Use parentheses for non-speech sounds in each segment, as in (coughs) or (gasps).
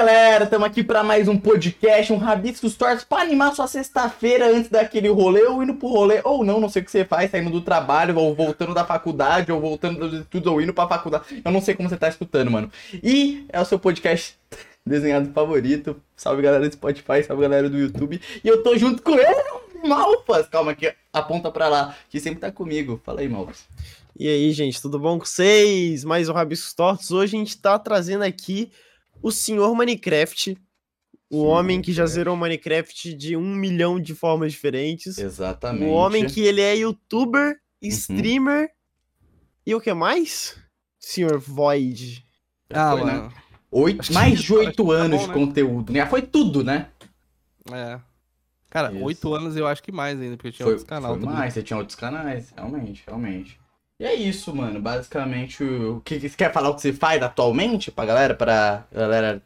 galera, estamos aqui para mais um podcast, um Rabiscos Tortos para animar sua sexta-feira antes daquele rolê, ou indo pro rolê, ou não, não sei o que você faz, saindo do trabalho, ou voltando da faculdade, ou voltando dos estudos, ou indo pra faculdade. Eu não sei como você tá escutando, mano. E é o seu podcast (laughs) desenhado favorito. Salve galera do Spotify, salve galera do YouTube. E eu tô junto com ele, Malfas. Calma aqui, aponta pra lá, que sempre tá comigo. Fala aí, Malfas. E aí, gente, tudo bom com vocês? Mais um Rabiscos Tortos. Hoje a gente tá trazendo aqui o senhor Minecraft, o Sim, homem que já zerou Minecraft de um milhão de formas diferentes. Exatamente. O homem que ele é youtuber, uhum. streamer uhum. e o que mais? Senhor Void. Ah, foi, né? Oito, mais de oito tá anos bom, de né? conteúdo. Já foi tudo, né? É. Cara, oito anos eu acho que mais ainda, porque eu tinha foi, outros canais. Foi mais, você tinha outros canais, realmente, realmente. E é isso, mano. Basicamente, o que você quer falar o que você faz atualmente pra galera? Pra galera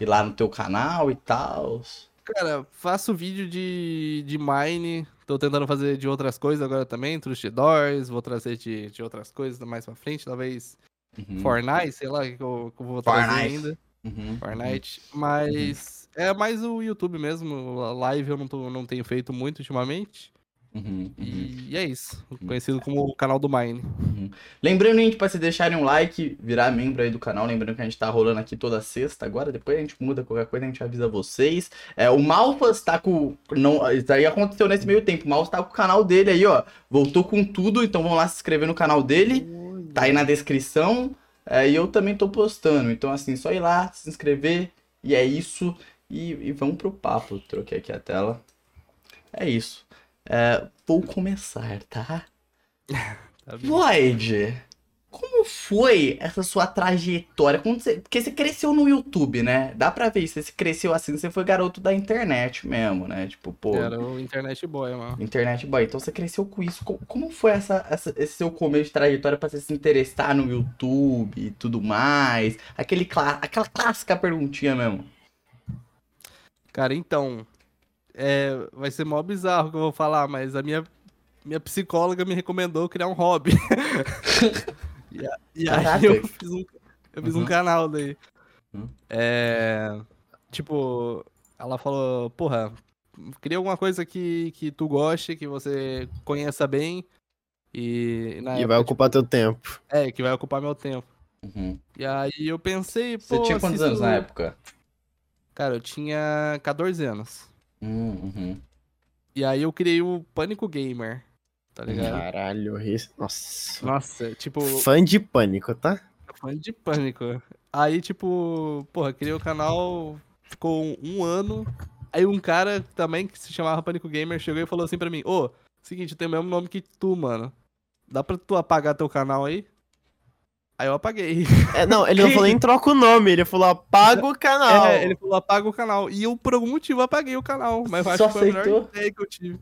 ir lá no teu canal e tal? Cara, faço vídeo de, de Mine. Tô tentando fazer de outras coisas agora também. Trust Doors. Vou trazer de, de outras coisas mais pra frente. Talvez uhum. Fortnite, sei lá, que eu, que eu vou trazer Fortnite. ainda. Uhum. Fortnite. Mas uhum. é mais o YouTube mesmo. A live eu não, tô, não tenho feito muito ultimamente. Uhum, uhum. E é isso. Conhecido como o canal do Mine. Uhum. Lembrando, gente, pra vocês deixarem um like, virar membro aí do canal. Lembrando que a gente tá rolando aqui toda sexta agora. Depois a gente muda qualquer coisa, a gente avisa vocês. É, o Malfas tá com. Não, isso aí aconteceu nesse meio tempo. O Malfas tá com o canal dele aí, ó. Voltou com tudo. Então vamos lá se inscrever no canal dele. Tá aí na descrição. É, e eu também tô postando. Então, assim, só ir lá, se inscrever. E é isso. E, e vamos pro papo. Troquei aqui a tela. É isso. É, vou começar, tá? (laughs) tá Void, como foi essa sua trajetória? Você... Porque você cresceu no YouTube, né? Dá pra ver isso. Você cresceu assim, você foi garoto da internet mesmo, né? Tipo, pô. Era o internet boy, mano. Internet boy. Então você cresceu com isso. Como foi essa, essa, esse seu começo de trajetória pra você se interessar no YouTube e tudo mais? Aquele clá... Aquela clássica perguntinha mesmo. Cara, então, é, vai ser mó bizarro que eu vou falar, mas a minha, minha psicóloga me recomendou criar um hobby. (laughs) e, e aí eu fiz um, eu fiz uhum. um canal daí. Uhum. É, tipo, ela falou, porra, cria alguma coisa que, que tu goste, que você conheça bem. E, e época, vai ocupar tipo, teu tempo. É, que vai ocupar meu tempo. Uhum. E aí eu pensei, pô. Você tinha quantos anos na época? Cara, eu tinha 14 anos. Uhum. E aí eu criei o Pânico Gamer, tá ligado? Caralho, nossa. Nossa, tipo. Fã de Pânico, tá? Fã de Pânico. Aí, tipo, porra, criei o canal, ficou um ano. Aí um cara também que se chamava Pânico Gamer chegou e falou assim pra mim: Ô, seguinte, eu tenho o mesmo nome que tu, mano. Dá pra tu apagar teu canal aí? Aí eu apaguei. É, não, ele não falou nem troca o nome, ele falou apaga o canal. É, ele falou apaga o canal. E eu, por algum motivo, apaguei o canal. Mas eu acho Só que foi aceitou? a melhor ideia que eu tive.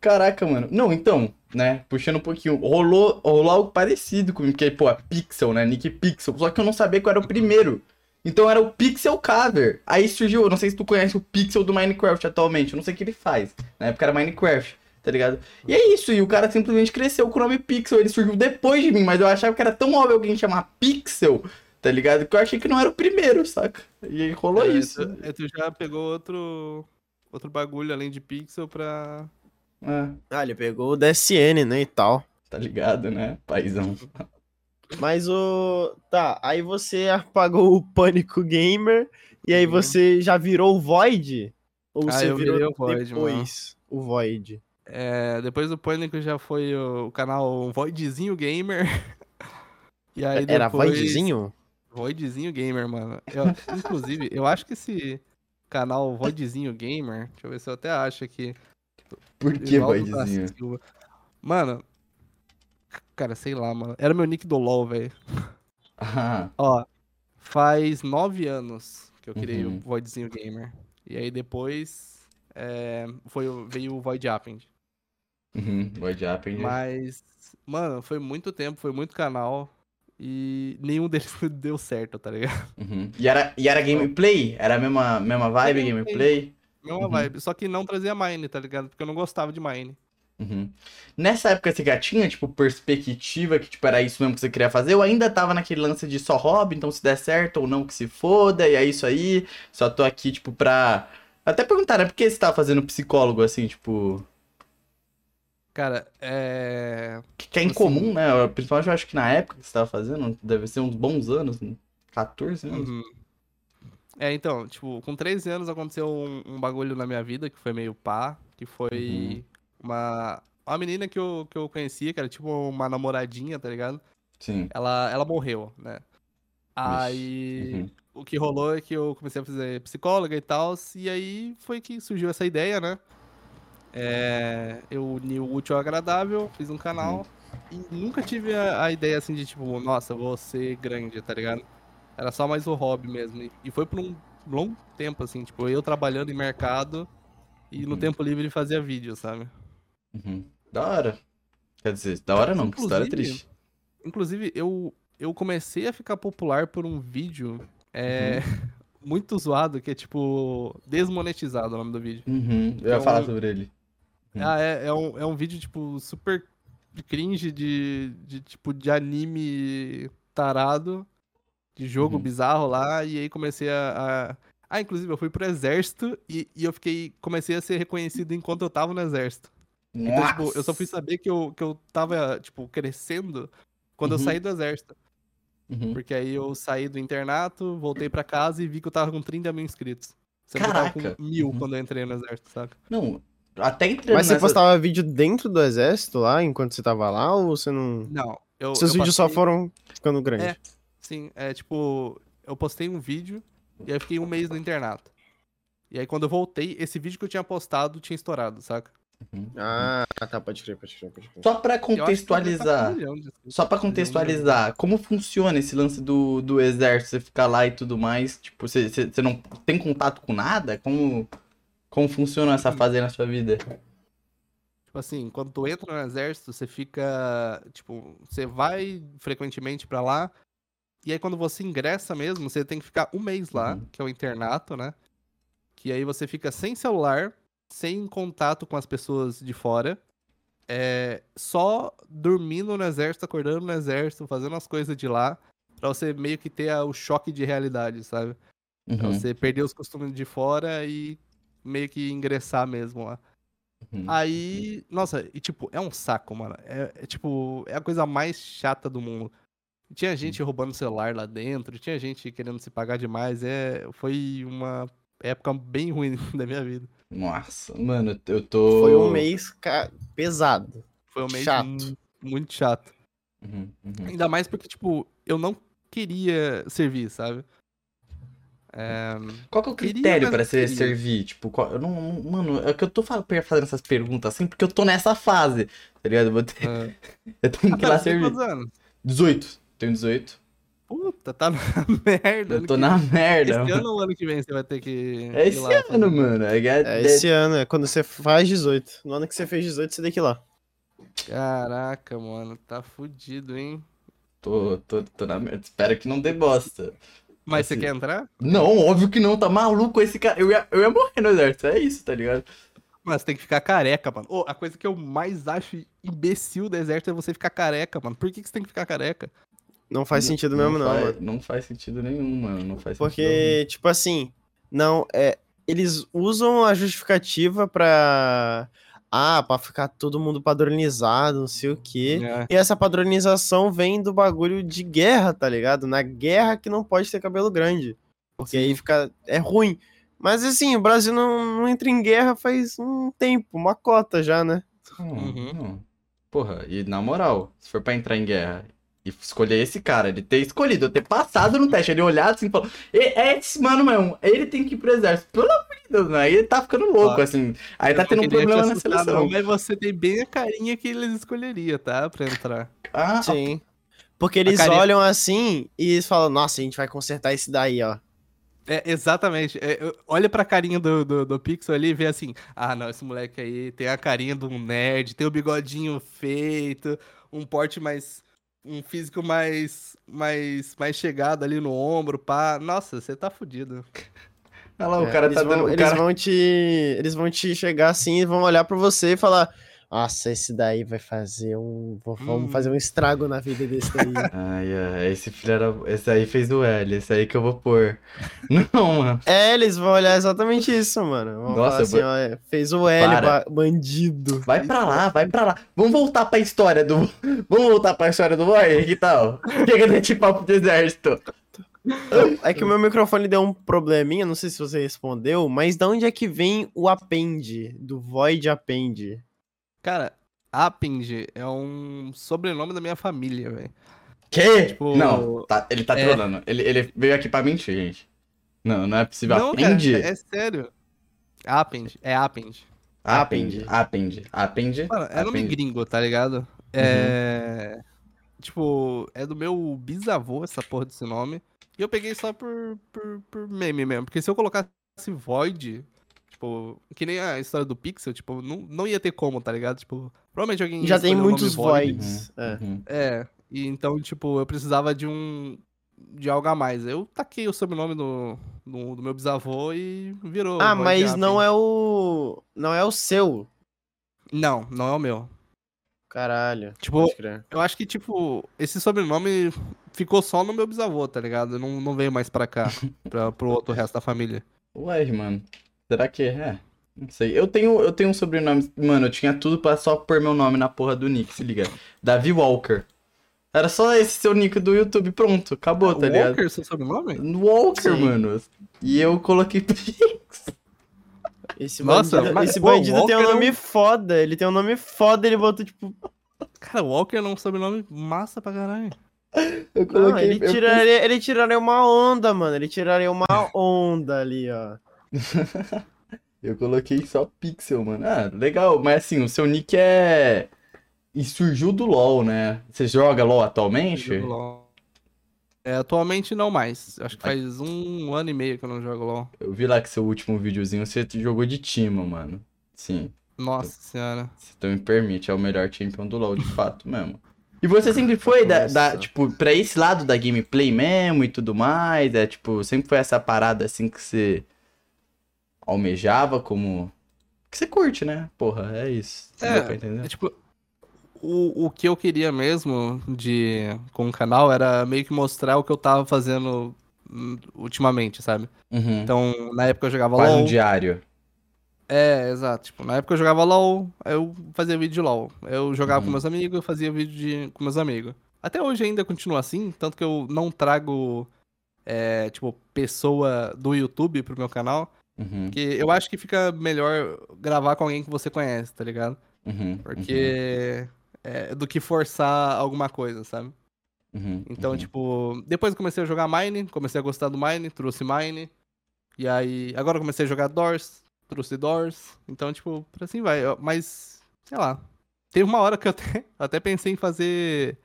Caraca, mano. Não, então, né? Puxando um pouquinho. Rolou, rolou algo parecido comigo, porque, pô, é Pixel, né? Nick Pixel. Só que eu não sabia qual era o primeiro. Então era o Pixel Cover. Aí surgiu, não sei se tu conhece o Pixel do Minecraft atualmente. Eu não sei o que ele faz. Na época era Minecraft tá ligado? E é isso, e o cara simplesmente cresceu com o nome Pixel, ele surgiu depois de mim, mas eu achava que era tão óbvio alguém chamar Pixel, tá ligado? Que eu achei que não era o primeiro, saca? E aí rolou é, isso. Tu, é, tu, já pegou outro, outro bagulho além de Pixel pra... É. Ah, ele pegou o DSN, né, e tal. Tá ligado, né, paizão. Mas o... Tá, aí você apagou o Pânico Gamer, e aí uhum. você já virou o Void? Ou ah, você virou o Void, depois mano. o Void? É, depois do Pânico já foi o canal Voidzinho Gamer. (laughs) e aí depois... Era Voidzinho? Voidzinho Gamer, mano. Eu, inclusive, eu acho que esse canal Voidzinho Gamer, deixa eu ver se eu até acho aqui. Por que Voidzinho? Mano, cara, sei lá, mano. Era meu nick do LoL, velho. Ah. Ó, faz nove anos que eu criei uhum. o Voidzinho Gamer. E aí depois é, foi, veio o Void Append. Uhum, Void Append. Mas, mano, foi muito tempo, foi muito canal. E nenhum (laughs) deles deu certo, tá ligado? Uhum. E, era, e era gameplay? Era a mesma, mesma vibe, gameplay? Mesma uhum. vibe, só que não trazia mine, tá ligado? Porque eu não gostava de mine. Uhum. Nessa época você já tinha, tipo, perspectiva que, tipo, era isso mesmo que você queria fazer? Ou ainda tava naquele lance de só hobby, então se der certo ou não que se foda, e é isso aí, só tô aqui, tipo, pra... Até perguntar, né, por que você tava fazendo psicólogo, assim, tipo... Cara, é. Que, que é Assim- incomum, né? Principalmente eu acho que na época que você tava fazendo, deve ser uns bons anos, né? 14 anos. Uhum. É, então, tipo, com 13 anos aconteceu um, um bagulho na minha vida que foi meio pá, que foi Uhum. uma, uma menina que eu, que eu conhecia, que era tipo uma namoradinha, tá ligado? Sim. Ela, ela morreu, né? Aí Uhum. o que rolou é que eu comecei a fazer psicóloga e tal, e aí foi que surgiu essa ideia, né? É, eu uni o útil ao agradável, fiz um canal e nunca tive a, a ideia assim de tipo, nossa, vou ser grande, tá ligado? Era só mais o hobby mesmo. E, e foi por um longo tempo, assim, tipo, eu trabalhando em mercado e no Uhum. tempo livre fazia vídeo, sabe? Uhum. Da hora. Quer dizer, da hora não, que história Inclusive- triste. Inclusive, eu, eu comecei a ficar popular por um vídeo é, (laughs) muito zoado, que é tipo, desmonetizado o nome do vídeo. Uhum. Eu ia Então- falar sobre ele. Ah, é, é, um, é um vídeo, tipo, super cringe de, de tipo, de anime tarado, de jogo Uhum. bizarro lá, e aí comecei a... a- Ah, inclusive, eu fui pro exército e, e eu fiquei... Comecei a ser reconhecido enquanto eu tava no exército. Então, tipo, eu só fui Nossa. saber que eu, que eu tava, tipo, crescendo quando eu Uhum. saí do exército. Uhum. Porque aí eu saí do internato, voltei pra casa e vi que eu tava com 30 mil inscritos. Que eu tava Caraca! com mil Uhum. quando eu entrei no exército, saca? Não, até entrando Mas você nessa... postava vídeo dentro do exército lá, enquanto você tava lá, ou você não. Não, eu. Seus eu vídeos só passei- foram ficando grandes? É. Sim, é tipo, eu postei um vídeo e aí eu fiquei um mês no internato. E aí quando eu voltei, esse vídeo que eu tinha postado tinha estourado, saca? Uhum. Ah, tá, pode crer, pode crer, pode crer. Só pra contextualizar, inscritos. só pra contextualizar, como funciona esse lance do, do exército? Você ficar lá e tudo mais, tipo, você, você, você não tem contato com nada? Como, como funciona essa fase aí na sua vida? Tipo assim, quando tu entra no exército, você fica, tipo, você vai frequentemente pra lá, e aí quando você ingressa mesmo, você tem que ficar um mês lá, Uhum. que é o internato, né? Que aí você fica sem celular, sem contato com as pessoas de fora, é, só dormindo no exército, acordando no exército, fazendo as coisas de lá, pra você meio que ter o choque de realidade, sabe? Pra Uhum. você perder os costumes de fora e meio que ingressar mesmo lá. Uhum. Aí, nossa, e tipo, é um saco, mano. É, é, tipo, é a coisa mais chata do mundo. Tinha gente roubando celular lá dentro, tinha gente querendo se pagar demais. É, foi uma época bem ruim (laughs) da minha vida. Nossa, mano, eu tô. Foi um mês ca- pesado. Foi um mês Chato. mu- muito chato. Uhum, uhum. Ainda mais porque, tipo, eu não queria servir, sabe? É, Qual que é o critério você queria. servir? Tipo, qual- eu não, mano, é que eu tô fa- fazendo essas perguntas assim porque eu tô nessa fase, tá ligado? Eu, vou ter- é... (laughs) eu tenho Ah, que ir lá você tem servir. quantos anos? 18. Tenho 18. Puta, tá na (laughs) merda. Eu tô que- na merda. Esse mano. ano ou ano que vem você vai ter que. É ir esse lá ano, fazer? mano. É, é- É esse ano, é quando você faz 18. No ano que você fez 18, você tem que ir lá. Caraca, mano, tá fudido, hein? Tô, tô, tô na merda. Espero que não dê bosta. Mas você Assim. quer entrar? Não, óbvio que não, tá maluco esse cara. Eu ia, eu ia morrer no exército, é isso, tá ligado? Mas tem que ficar careca, mano. Ô, a coisa que eu mais acho imbecil do exército é você ficar careca, mano. Por que, que você tem que ficar careca? Não faz sentido mesmo, não, faz, mano. Não faz sentido nenhum, mano. Não faz sentido Porque, tipo assim, não, é. Eles usam a justificativa pra. Ah, pra ficar todo mundo padronizado, não sei o quê. É. E essa padronização vem do bagulho de guerra, tá ligado? Na guerra que não pode ter cabelo grande. Porque aí fica. É ruim. Mas assim, o Brasil não, não entra em guerra faz um tempo, uma cota já, né? Não, Uhum. não. Porra, e na moral, se for pra entrar em guerra e escolher esse cara, ele ter escolhido, eu ter passado no teste, ele olhado assim e falou: "E- é esse mano mesmo, ele tem que ir pro exército. Pelo amor de Deus, né? Aí ele tá ficando louco, Ó, assim. Aí Eu tá tendo um problema na seleção. Não, mas você tem bem a carinha que eles escolheriam, tá? Pra entrar. Ah, Sim. Porque eles carinha- olham assim e eles falam, nossa, a gente vai consertar esse daí, ó. É, exatamente. É, olha pra carinha do, do, do Pixel ali e vê assim: ah, não, esse moleque aí tem a carinha de um nerd, tem o bigodinho feito, um porte mais. Um físico mais. mais, mais chegado ali no ombro, pá. Nossa, você tá fudido. olha lá, o É, cara eles tá vão, dando. O eles cara... vão te. Eles vão te chegar assim e vão olhar pra você e falar. Nossa, esse daí vai fazer um. Vamos Hum. fazer um estrago na vida desse daí. (laughs) Ai, ai, esse filho era. Esse aí fez o L, esse aí que eu vou pôr. (laughs) Não, mano. é, eles vão olhar exatamente isso, mano. Vão Nossa, falar assim, eu ó, é, fez o L, ba- bandido. Vai pra lá, vai pra lá. Vamos voltar pra história do. Vamos voltar pra história do boy? Que tal? Chega desse papo de exército. É que o meu microfone deu um probleminha, não sei se você respondeu, mas da onde é que vem o append, do void append? Cara, Append é um sobrenome da minha família, velho. Que? Tipo, Não, tá- ele tá é. trolando. Ele, ele veio aqui pra mentir, gente. Não, não é possível. Não, cara, Append? é sério. Append, é Append. Append, append, append. Mano, é nome append. gringo, tá ligado? É. Tipo, é do meu bisavô essa porra desse nome. E eu peguei só por, por, por meme mesmo. Porque se eu colocasse Void, tipo, que nem a história do Pixel, tipo, não, não ia ter como, tá ligado? Tipo, provavelmente alguém. Já tem muitos Void. voids. É. Uhum. É, e então, tipo, eu precisava de um. de algo a mais. Eu taquei o sobrenome do, do, do meu bisavô e virou. Ah, mas não é o. Não é o seu. Não, não é o meu. Caralho. Tipo. Eu acho que, tipo, esse sobrenome ficou só no meu bisavô, tá ligado? Não, não veio mais pra cá, (laughs) pra, pro outro resto da família. Ué, mano. Será que é? Não sei. Eu tenho, eu tenho um sobrenome. Mano, eu tinha tudo pra só pôr meu nome na porra do nick, se liga. Davi Walker. Era só esse seu nick do YouTube, pronto. Acabou, tá ligado? Walker, seu sobrenome? Walker, Sim. mano. E eu coloquei (laughs) Pix. Esse Nossa, bandido, mas, esse pô, bandido tem um Walker é um- nome foda. Ele tem um nome foda, ele botou, tipo. Cara, Walker é um sobrenome massa pra caralho. Eu Não, coloquei. ele eu tiraria, ele tiraria uma onda, mano. Ele tiraria uma (laughs) onda ali, ó. (laughs) Eu coloquei só Pixel, mano. Ah, legal. Mas assim, o seu nick é. E surgiu do LoL, né? Você joga LoL atualmente? É, atualmente não mais. Acho que faz um ano e meio que eu não jogo LOL. Eu vi lá que seu último videozinho você jogou de Timo, mano. Sim. Nossa senhora. Se tu me permite, é o melhor champion do LoL, de fato mesmo. E você sempre foi da, da, tipo, pra esse lado da gameplay mesmo e tudo mais? É, tipo, sempre foi essa parada assim que você almejava como... Que você curte, né? Porra, é isso. É, entender? É tipo, o, o que eu queria mesmo de com o canal era meio que mostrar o que eu tava fazendo ultimamente, sabe? Uhum. Então, na época eu jogava Quase LOL. um diário. É, exato. Tipo, na época eu jogava LOL, eu fazia vídeo de LOL. Eu jogava Uhum. com meus amigos, eu fazia vídeo de... com meus amigos. Até hoje ainda continua assim, tanto que eu não trago, é, tipo, pessoa do YouTube pro meu canal. Uhum, Porque eu acho que fica melhor gravar com alguém que você conhece, tá ligado? uhum, Porque é do que forçar alguma coisa, sabe? uhum, Então, uhum. tipo, depois eu comecei a jogar Mine, comecei a gostar do Mine, trouxe Mine. E aí, agora eu comecei a jogar Doors, trouxe Doors. Então, tipo, por assim vai. Mas, sei lá. Teve uma hora que eu até, eu (laughs) até pensei em fazer,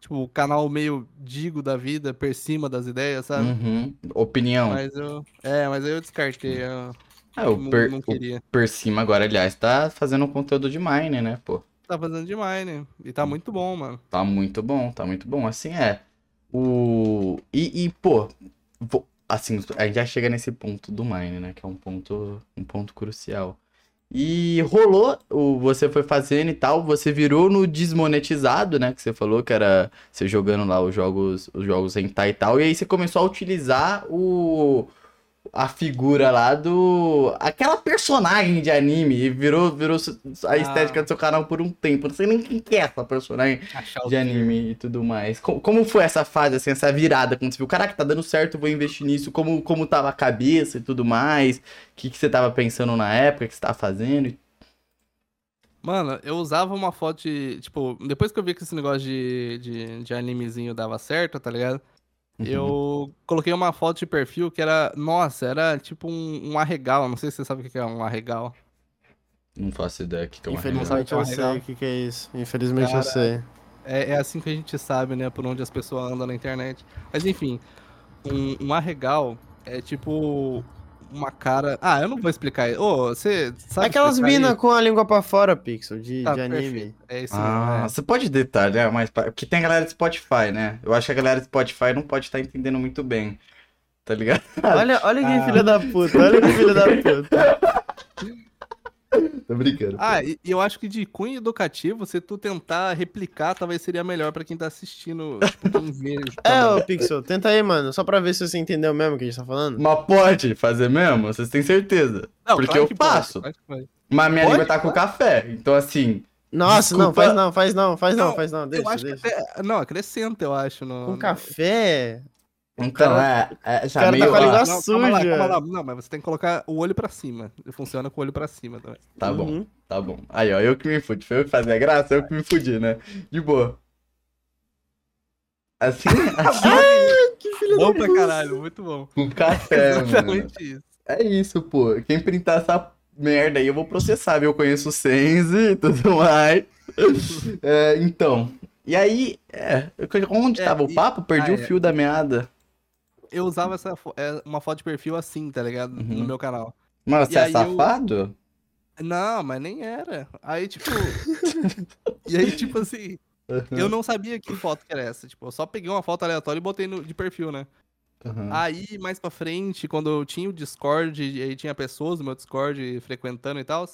tipo, canal meio digo da vida, por cima das ideias, sabe? Uhum. Opinião. Mas eu. É, mas aí eu descartei. Eu Ah, o, não, per, não o queria. Per cima agora, aliás, tá fazendo um conteúdo de Mine, né, pô? Tá fazendo de Mine. E tá muito bom, mano. Tá muito bom, tá muito bom. Assim é. O. E, e, pô, vo- assim, a gente já chega nesse ponto do Mine, né? Que é um ponto, um ponto crucial. E rolou, o, você foi fazendo e tal, você virou no desmonetizado, né? Que você falou que era você jogando lá os jogos, os jogos hentai e tal. E aí você começou a utilizar o. A figura lá do. Aquela personagem de anime. E virou, virou a estética Ah. do seu canal por um tempo. Não sei nem quem que é essa personagem de anime e tudo mais. Co- Como, foi essa fase, assim, essa virada? Quando você viu, caraca, tá dando certo, vou investir nisso. Como, como tava a cabeça e tudo mais? O que, que você tava pensando na época, o que você tava fazendo? Mano, eu usava uma foto de. Tipo, depois que eu vi que esse negócio de, de, de animezinho dava certo, tá ligado? Uhum. Eu coloquei uma foto de perfil que era. Nossa, era tipo um, um arregal. Não sei se você sabe o que é um arregal. Não faço ideia que é uma Infelizmente Não eu o que é sei o que, que é isso. Infelizmente eu Cara, sei. É, é assim que a gente sabe, né? Por onde as pessoas andam na internet. Mas enfim, um, um arregal é tipo uma cara. Ah, eu não vou explicar. Ô, você sabe. Aquelas minas com a língua pra fora, Pixel, de, Tá, de anime. perfeito. É isso Ah, mesmo. você pode detalhar mais? pra- Porque tem a galera do Spotify, né? Eu acho que a galera do Spotify não pode estar entendendo muito bem. Tá ligado? Olha, olha que Ah. filha da puta, olha que filha da puta. (laughs) (laughs) Tô brincando. Ah, e e eu acho que de cunho educativo, se tu tentar replicar, talvez seria melhor pra quem tá assistindo, tipo, (laughs) quem vê. É, também. ô Pixel, tenta aí, mano. Só pra ver se você entendeu mesmo o que a gente tá falando. Mas pode fazer mesmo? Vocês têm certeza? Não, porque claro eu pode, faço. pode. Mas minha Pode? língua tá com café. Então, assim. Nossa, não, Desculpa. faz não, faz não, faz não, Não, faz não. eu Deixa, acho deixa. que até. Não, acrescenta, eu acho. No, Com no- café? Então, é, é já cara tá meio. com a língua Não, calma lá, suja. calma lá. Não, mas você tem que colocar o olho pra cima. Funciona com o olho pra cima também. Tá bom, Uhum. tá bom. Aí, ó, eu que me fudi. Foi eu que fazia graça, eu que me fudi, né? De boa. Assim, (laughs) assim Que (laughs) filho Bom da pra caralho, muito bom. com café, (laughs) mano. Exatamente isso. É isso, pô. Quem printar essa merda aí, eu vou processar, viu? Eu conheço o Sense e tudo mais. É, então. E aí, é, onde É, tava o e- papo? Perdi ah, o é. fio da meada. Eu usava essa é, uma foto de perfil assim, tá ligado? Uhum. No meu canal. Mano, você é aí eu- safado? Não, mas nem era. Aí, tipo. (laughs) e aí, tipo assim, eu não sabia que foto que era essa. Tipo, eu só peguei uma foto aleatória e botei no, de perfil, né? Uhum. Aí, mais pra frente, quando eu tinha o Discord, e aí tinha pessoas no meu Discord frequentando e tal,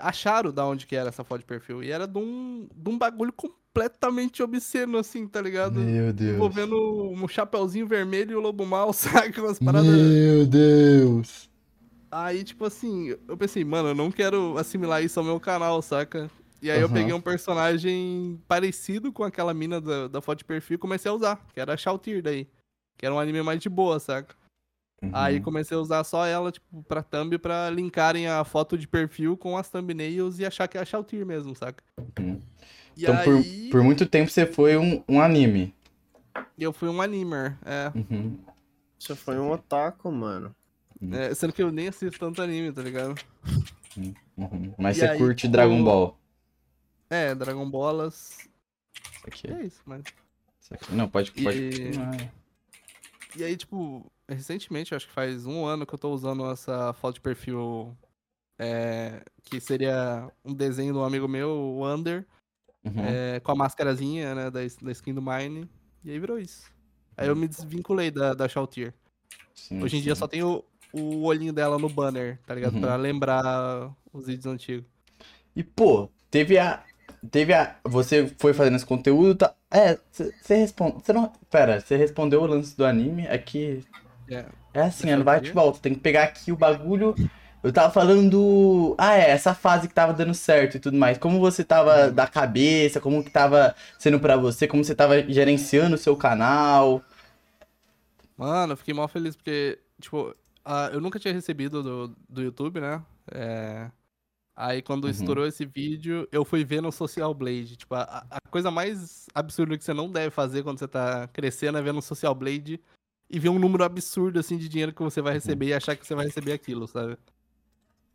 acharam da onde que era essa foto de perfil. E era de um, de um bagulho completamente obsceno, assim, tá ligado? Meu Deus. Envolvendo um chapeuzinho vermelho e o lobo mal, (laughs) saca? Umas paradas. Meu Deus. Aí, tipo assim, eu pensei, mano, eu não quero assimilar isso ao meu canal, saca? E aí eu Aham. peguei um personagem parecido com aquela mina da, da foto de perfil e comecei a usar, que era a Shautir daí. Que era um anime mais de boa, saca? Aí Uhum. comecei a usar só ela, tipo, pra thumb pra linkarem a foto de perfil com as thumbnails e achar que é a Shautir mesmo, saca? Uhum. Então, por, aí por muito tempo você foi um, um anime. eu fui um animer, é, Uhum. Você foi um otaku, mano. é, Sendo que eu nem assisto tanto anime, tá ligado? Uhum. Mas E você aí, curte tipo, Dragon Ball. É, Dragon Ballas. Isso aqui, É isso, mas. isso aqui. Não, pode. pode... E- continuar. E aí, tipo, recentemente, acho que faz um ano que eu tô usando essa foto de perfil. é, que seria um desenho de um amigo meu, o Under, Uhum. é, com a máscarazinha, né, da, da skin do Mine. E aí virou isso. Aí eu me desvinculei da, da Shautir. Sim, Hoje em dia sim. só tem o, o olhinho dela no banner, tá ligado? Uhum. Pra lembrar os vídeos antigos. E, pô, teve a. Teve a. Você foi fazendo esse conteúdo, tá? É, você responde. Você não. Pera, você respondeu o lance do anime. É que. É. É assim, é no eu vai ver. e volta. Tem que pegar aqui o bagulho. Eu tava falando do. Ah, é, essa fase que tava dando certo e tudo mais. Como você tava Uhum. da cabeça, como que tava sendo pra você, como você tava gerenciando o seu canal. Mano, eu fiquei mal feliz porque, tipo, ah, eu nunca tinha recebido do, do YouTube, né? É, Aí quando Uhum. estourou esse vídeo, eu fui ver no Social Blade. Tipo, a, a coisa mais absurda que você não deve fazer quando você tá crescendo é ver no Social Blade e ver um número absurdo, assim, de dinheiro que você vai receber e achar que você vai receber aquilo, sabe?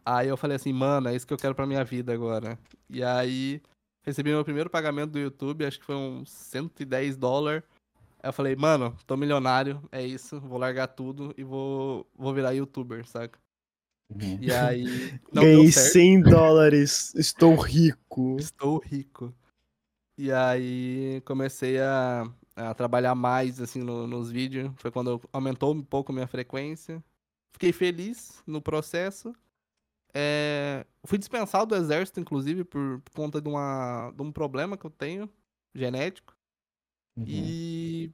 Aí eu falei assim, mano, é isso que eu quero pra minha vida agora. E aí, recebi meu primeiro pagamento do YouTube, acho que foi uns 110 dólares. Aí eu falei, mano, tô milionário, é isso, vou largar tudo e vou, vou virar youtuber, saca? Uhum. E aí. (laughs) Não Ganhei deu certo. 100 dólares. Estou rico. Estou rico. E aí comecei a, a trabalhar mais assim no- nos vídeos. Foi quando aumentou um pouco minha frequência. Fiquei feliz no processo. É, fui dispensado do exército, inclusive, por, por conta de, uma, de um problema que eu tenho, genético. Uhum. E.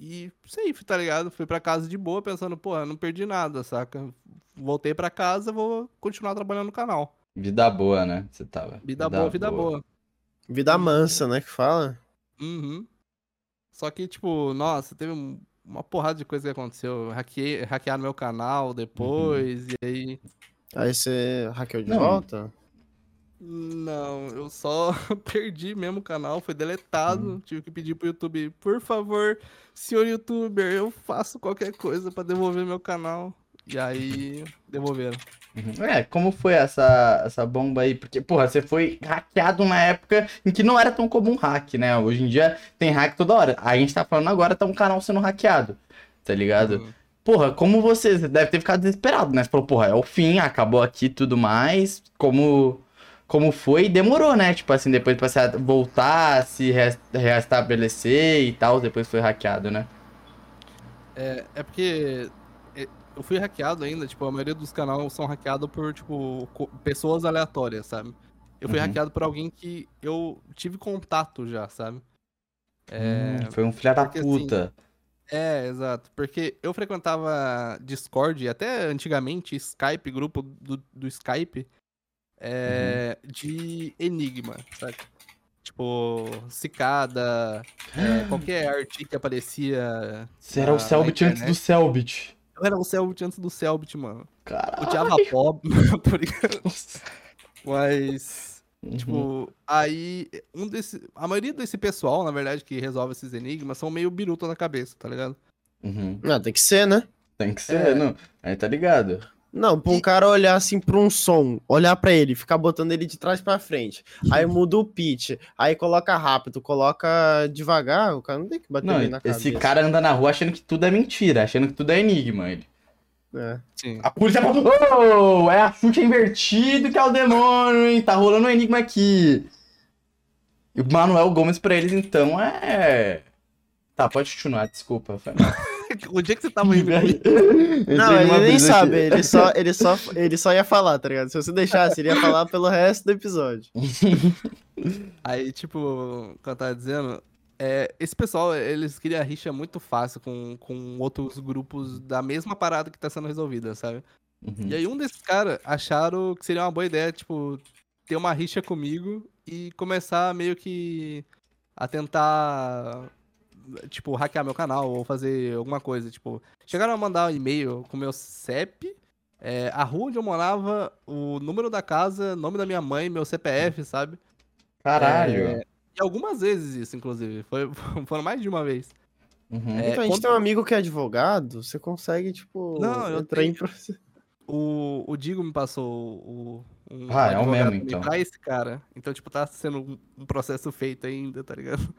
E safe, tá ligado? Fui pra casa de boa, pensando, pô, não perdi nada, saca? Voltei pra casa, vou continuar trabalhando no canal. Vida boa, né? Você tava. Vida, boa, vida boa. Vida mansa, né? Que fala. Uhum. Só que, tipo, nossa, teve um- uma porrada de coisa que aconteceu. Hackei, hackearam meu canal depois, e aí. Aí você hackeou de Não. volta? Não, eu só (laughs) perdi mesmo o canal, foi deletado. Hum. Tive que pedir pro YouTube, por favor, senhor youtuber, eu faço qualquer coisa pra devolver meu canal. E aí, devolveram. Uhum. É, como foi essa, essa bomba aí? Porque, porra, você foi hackeado na época em que não era tão comum hack, né? Hoje em dia tem hack toda hora. A gente tá falando agora, tá um canal sendo hackeado, tá ligado? Uhum. Porra, como você, você deve ter ficado desesperado, né? Você falou, porra, é o fim, acabou aqui e tudo mais. Como, como foi? Demorou, né? Tipo assim, depois pra você voltar, se restabelecer e tal, depois foi hackeado, né? É, é porque é, eu fui hackeado ainda, tipo, a maioria dos canais são hackeados por, tipo, pessoas aleatórias, sabe? Eu fui Uhum. hackeado por alguém que eu tive contato já, sabe? É, Hum, foi um filho da porque, assim, puta. É, exato. Porque eu frequentava Discord, até antigamente Skype, grupo do, do Skype, é, de Enigma, sabe? Tipo, Cicada, é, (gasps) qualquer artigo que aparecia. Você era o Selbit antes do. Selbit. Eu era o Selbit antes do Selbit, mano. Caralho. Pop, tô ligado? Nossa. Mas, Uhum. tipo, aí, um desse, a maioria desse pessoal, na verdade, que resolve esses enigmas, são meio biruta na cabeça, tá ligado? Uhum. Ah, tem que ser, né? Tem que ser, É. não. Aí tá ligado. Não, pra um cara olhar assim pra um som, olhar pra ele, ficar botando ele de trás pra frente. Aí muda o pitch, aí coloca rápido, coloca devagar, o cara não tem que bater Não, ele na cabeça. esse cara anda na rua achando que tudo é mentira, achando que tudo é enigma. Ele. É. Sim. A polícia falou, oh, é a chute invertido que é o demônio, hein? Tá rolando um enigma aqui. E o Manuel Gomes pra eles, então, é... Tá, pode continuar, desculpa. Foi mal. (laughs) o dia que você tava indo Não, ele nem sabe, aqui. ele só, ele, só, (laughs) ele só ia falar, tá ligado? Se você deixasse, ele ia falar pelo resto do episódio. (laughs) aí, tipo, o que eu tava dizendo, é, esse pessoal, eles criam rixa muito fácil com, com outros grupos da mesma parada que tá sendo resolvida, sabe? Uhum. E aí um desses caras acharam que seria uma boa ideia, tipo, ter uma rixa comigo e começar meio que a tentar, tipo, hackear meu canal ou fazer alguma coisa. Tipo, chegaram a mandar um e-mail com meu CEP, é, a rua onde eu morava, o número da casa, nome da minha mãe, meu CPF, sabe? Caralho. É, E algumas vezes isso, inclusive. Foi, (laughs) foram mais de uma vez. Uhum. É, então, a gente quando- tem um amigo que é advogado, você consegue, tipo, Não, eu entrar em tenho. processo. O, o Digo me passou o, um Ah, é o mesmo, então. pra esse cara. Então, tipo, tá sendo um- processo feito ainda, tá ligado?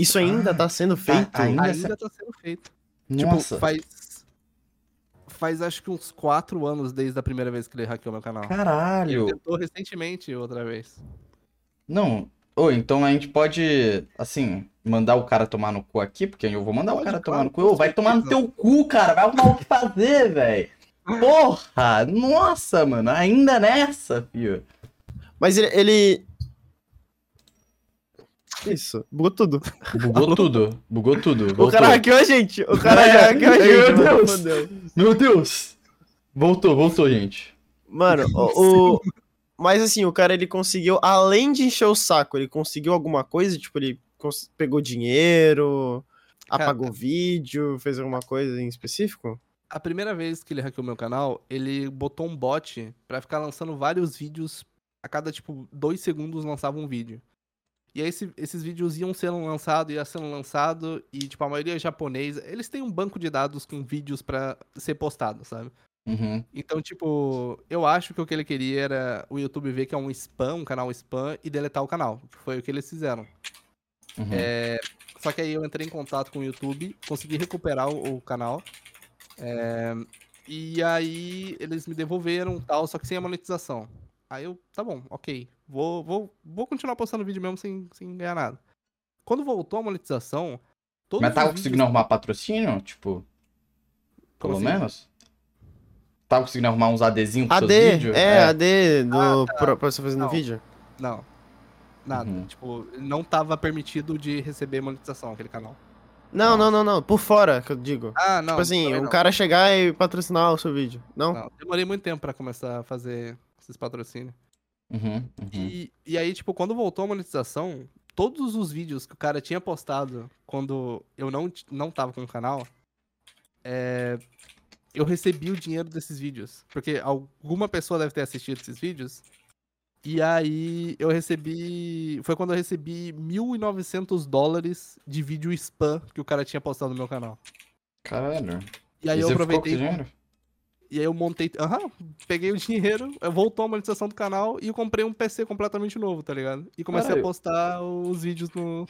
Isso ainda tá sendo feito? ainda Ainda tá sendo feito. Nossa. Tipo, faz. Faz acho que uns quatro anos desde a primeira vez que ele hackeou meu canal. Caralho. Ele tentou recentemente outra vez. Não. Ô, então a gente pode, assim, mandar o cara tomar no cu aqui, porque eu vou mandar o Pode, cara tomar claro, no cu. vai tomar no teu cu, cara. Vai arrumar o que fazer, velho. Porra! Nossa, mano. Ainda nessa, filho. Mas ele, ele... Isso, bugou tudo. Bugou (laughs) tudo. Bugou tudo. O Voltou. cara hackeou a gente, o cara É, já hackeou a meu gente, mano, Deus. fodeu. Meu Deus! Voltou, voltou, gente. Mano, o, o- Mas assim, o cara ele conseguiu, além de encher o saco, ele conseguiu alguma coisa? Tipo, ele pegou dinheiro, Cara, apagou vídeo, fez alguma coisa em específico? A primeira vez que ele hackeou meu canal, ele botou um bot pra ficar lançando vários vídeos. A cada, tipo, dois segundos lançava um vídeo. E aí esse- esses vídeos iam sendo lançados, ia sendo lançado, e, tipo, a maioria é japonesa. Eles têm um banco de dados com vídeos pra ser postado, sabe? Uhum. Então, tipo, eu acho que o que ele queria era o YouTube ver que é um spam, um canal spam, e deletar o canal. Que foi o que eles fizeram. Uhum. É, só que aí eu entrei em contato com o YouTube, consegui recuperar o, o canal. é, e aí eles me devolveram tal, só que sem a monetização. Aí eu, tá bom, ok. Vou, vou, vou continuar postando vídeo mesmo sem, sem ganhar nada. Quando voltou a monetização, todos Mas tava os vídeos- conseguindo arrumar patrocínio? Tipo, Como pelo assim? menos? Tava conseguindo arrumar uns ADzinhos pros AD, seus vídeos? é, AD do, Ah, tá. pra, pra você fazer no vídeo? Não. Nada. Uhum. Tipo, não tava permitido de receber monetização aquele canal. Não, não, não, não, por fora que eu digo. Ah, não. tipo assim, também um cara chegar e patrocinar o seu vídeo. Não? Não, demorei muito tempo pra começar a fazer esses patrocínios. Uhum, uhum. E, e aí, tipo, quando voltou a monetização, todos os vídeos que o cara tinha postado quando eu não, não tava com o canal, é, eu recebi o dinheiro desses vídeos. Porque alguma pessoa deve ter assistido esses vídeos. E aí eu recebi. Foi quando eu recebi 1.900 dólares de vídeo spam que o cara tinha postado no meu canal. Caralho. E aí E eu com aproveitei. dinheiro? E aí eu montei. Aham, peguei o dinheiro, eu voltou a monetização do canal e eu comprei um PC completamente novo, tá ligado? E comecei Caralho. a postar os vídeos no,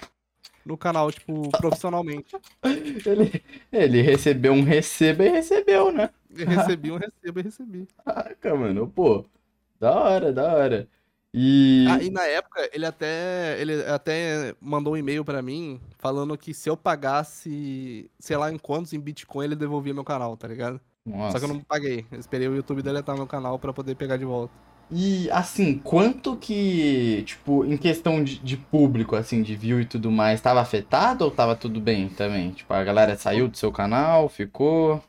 no canal, tipo, profissionalmente. (laughs) Ele, ele recebeu um receba e recebeu, né? Eu recebi um recebo e recebi. (laughs) Caraca, mano, pô. Da hora, da hora. E. Ah, e na época, ele até, ele até mandou um e-mail pra mim falando que se eu pagasse, sei lá em quantos em Bitcoin, ele devolvia meu canal, tá ligado? Nossa. Só que eu não paguei. Eu esperei o YouTube deletar meu canal pra poder pegar de volta. E assim, quanto que, tipo, em questão de, de público, assim, de view e tudo mais, tava afetado ou tava tudo bem também? Tipo, a galera saiu do seu canal, ficou?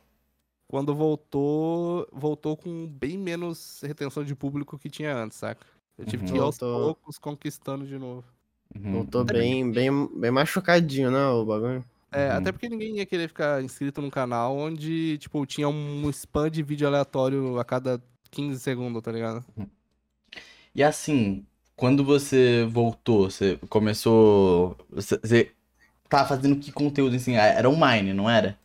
Quando voltou, voltou com bem menos retenção de público que tinha antes, saca? Eu tive Uhum. que ir aos Voltou. poucos conquistando de novo. Uhum. Voltou bem, bem, bem machucadinho, né, o bagulho? É, Uhum. até porque ninguém ia querer ficar inscrito num canal onde, tipo, tinha um spam de vídeo aleatório a cada 15 segundos, tá ligado? E assim, quando você voltou, você começou. Você, você tava fazendo que conteúdo assim? Era um Mine, não era?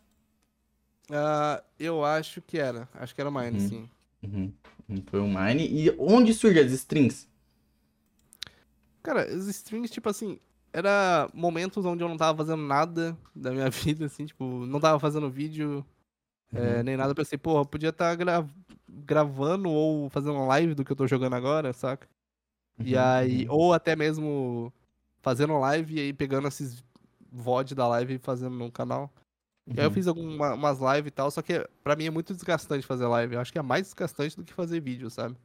Ah, eu acho que era. Acho que era Mine, Uhum. sim. Uhum. Uhum, Foi um Mine. E onde surgem as strings? Cara, os streams, tipo assim, era momentos onde eu não tava fazendo nada da minha (laughs) vida, assim, tipo, não tava fazendo vídeo, é, Uhum. nem nada. Eu pensei, porra, podia estar gravando ou fazendo uma live do que eu tô jogando agora, saca? E Uhum, aí, uhum. ou até mesmo fazendo live e aí pegando esses VOD da live e fazendo no canal. E aí eu Uhum. fiz algumas lives e tal, só que pra mim é muito desgastante fazer live. Eu acho que é mais desgastante do que fazer vídeo, sabe?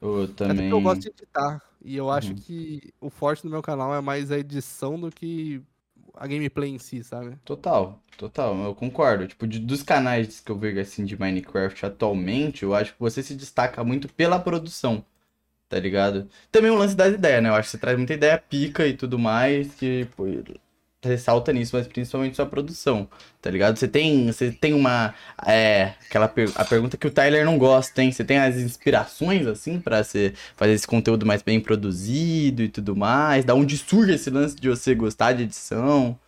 Eu Até também. porque eu gosto de editar. E eu acho Uhum. que o forte do meu canal é mais a edição do que a gameplay em si, sabe? Total, total, eu concordo. Tipo, de- dos canais que eu vejo assim de Minecraft atualmente, eu acho que você se destaca muito pela produção, tá ligado? Também o lance das ideias, né? Eu acho que você traz muita ideia pica e tudo mais, que pô, ressalta nisso, mas principalmente sua produção, tá ligado? Você tem, você tem uma, é, aquela per- a pergunta que o Tyler não gosta, hein? Você tem as inspirações assim pra você fazer esse conteúdo mais bem produzido e tudo mais? Da onde surge esse lance de você gostar de edição?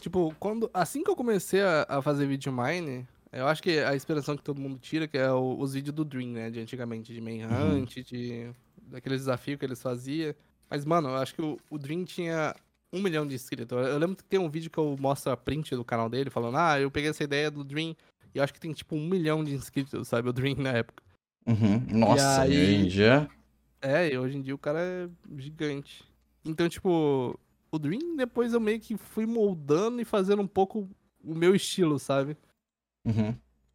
Tipo, quando, assim que eu comecei a, a fazer vídeo mine, eu acho que a inspiração que todo mundo tira, que é o- os vídeos do Dream, né? De antigamente, de Manhunt, de daqueles desafios que eles faziam. Mas, mano, eu acho que o, o Dream tinha um milhão de inscritos. Eu, lembro que tem um vídeo que eu mostro a print do canal dele, falando, ah, eu peguei essa ideia do Dream, e eu acho que tem, tipo, um milhão de inscritos, sabe? O Dream na época. Uhum. Nossa, aí- e hoje em dia. É, e hoje em dia o cara é gigante. Então, tipo, o Dream depois eu meio que fui moldando e fazendo um pouco o meu estilo, sabe? Uhum.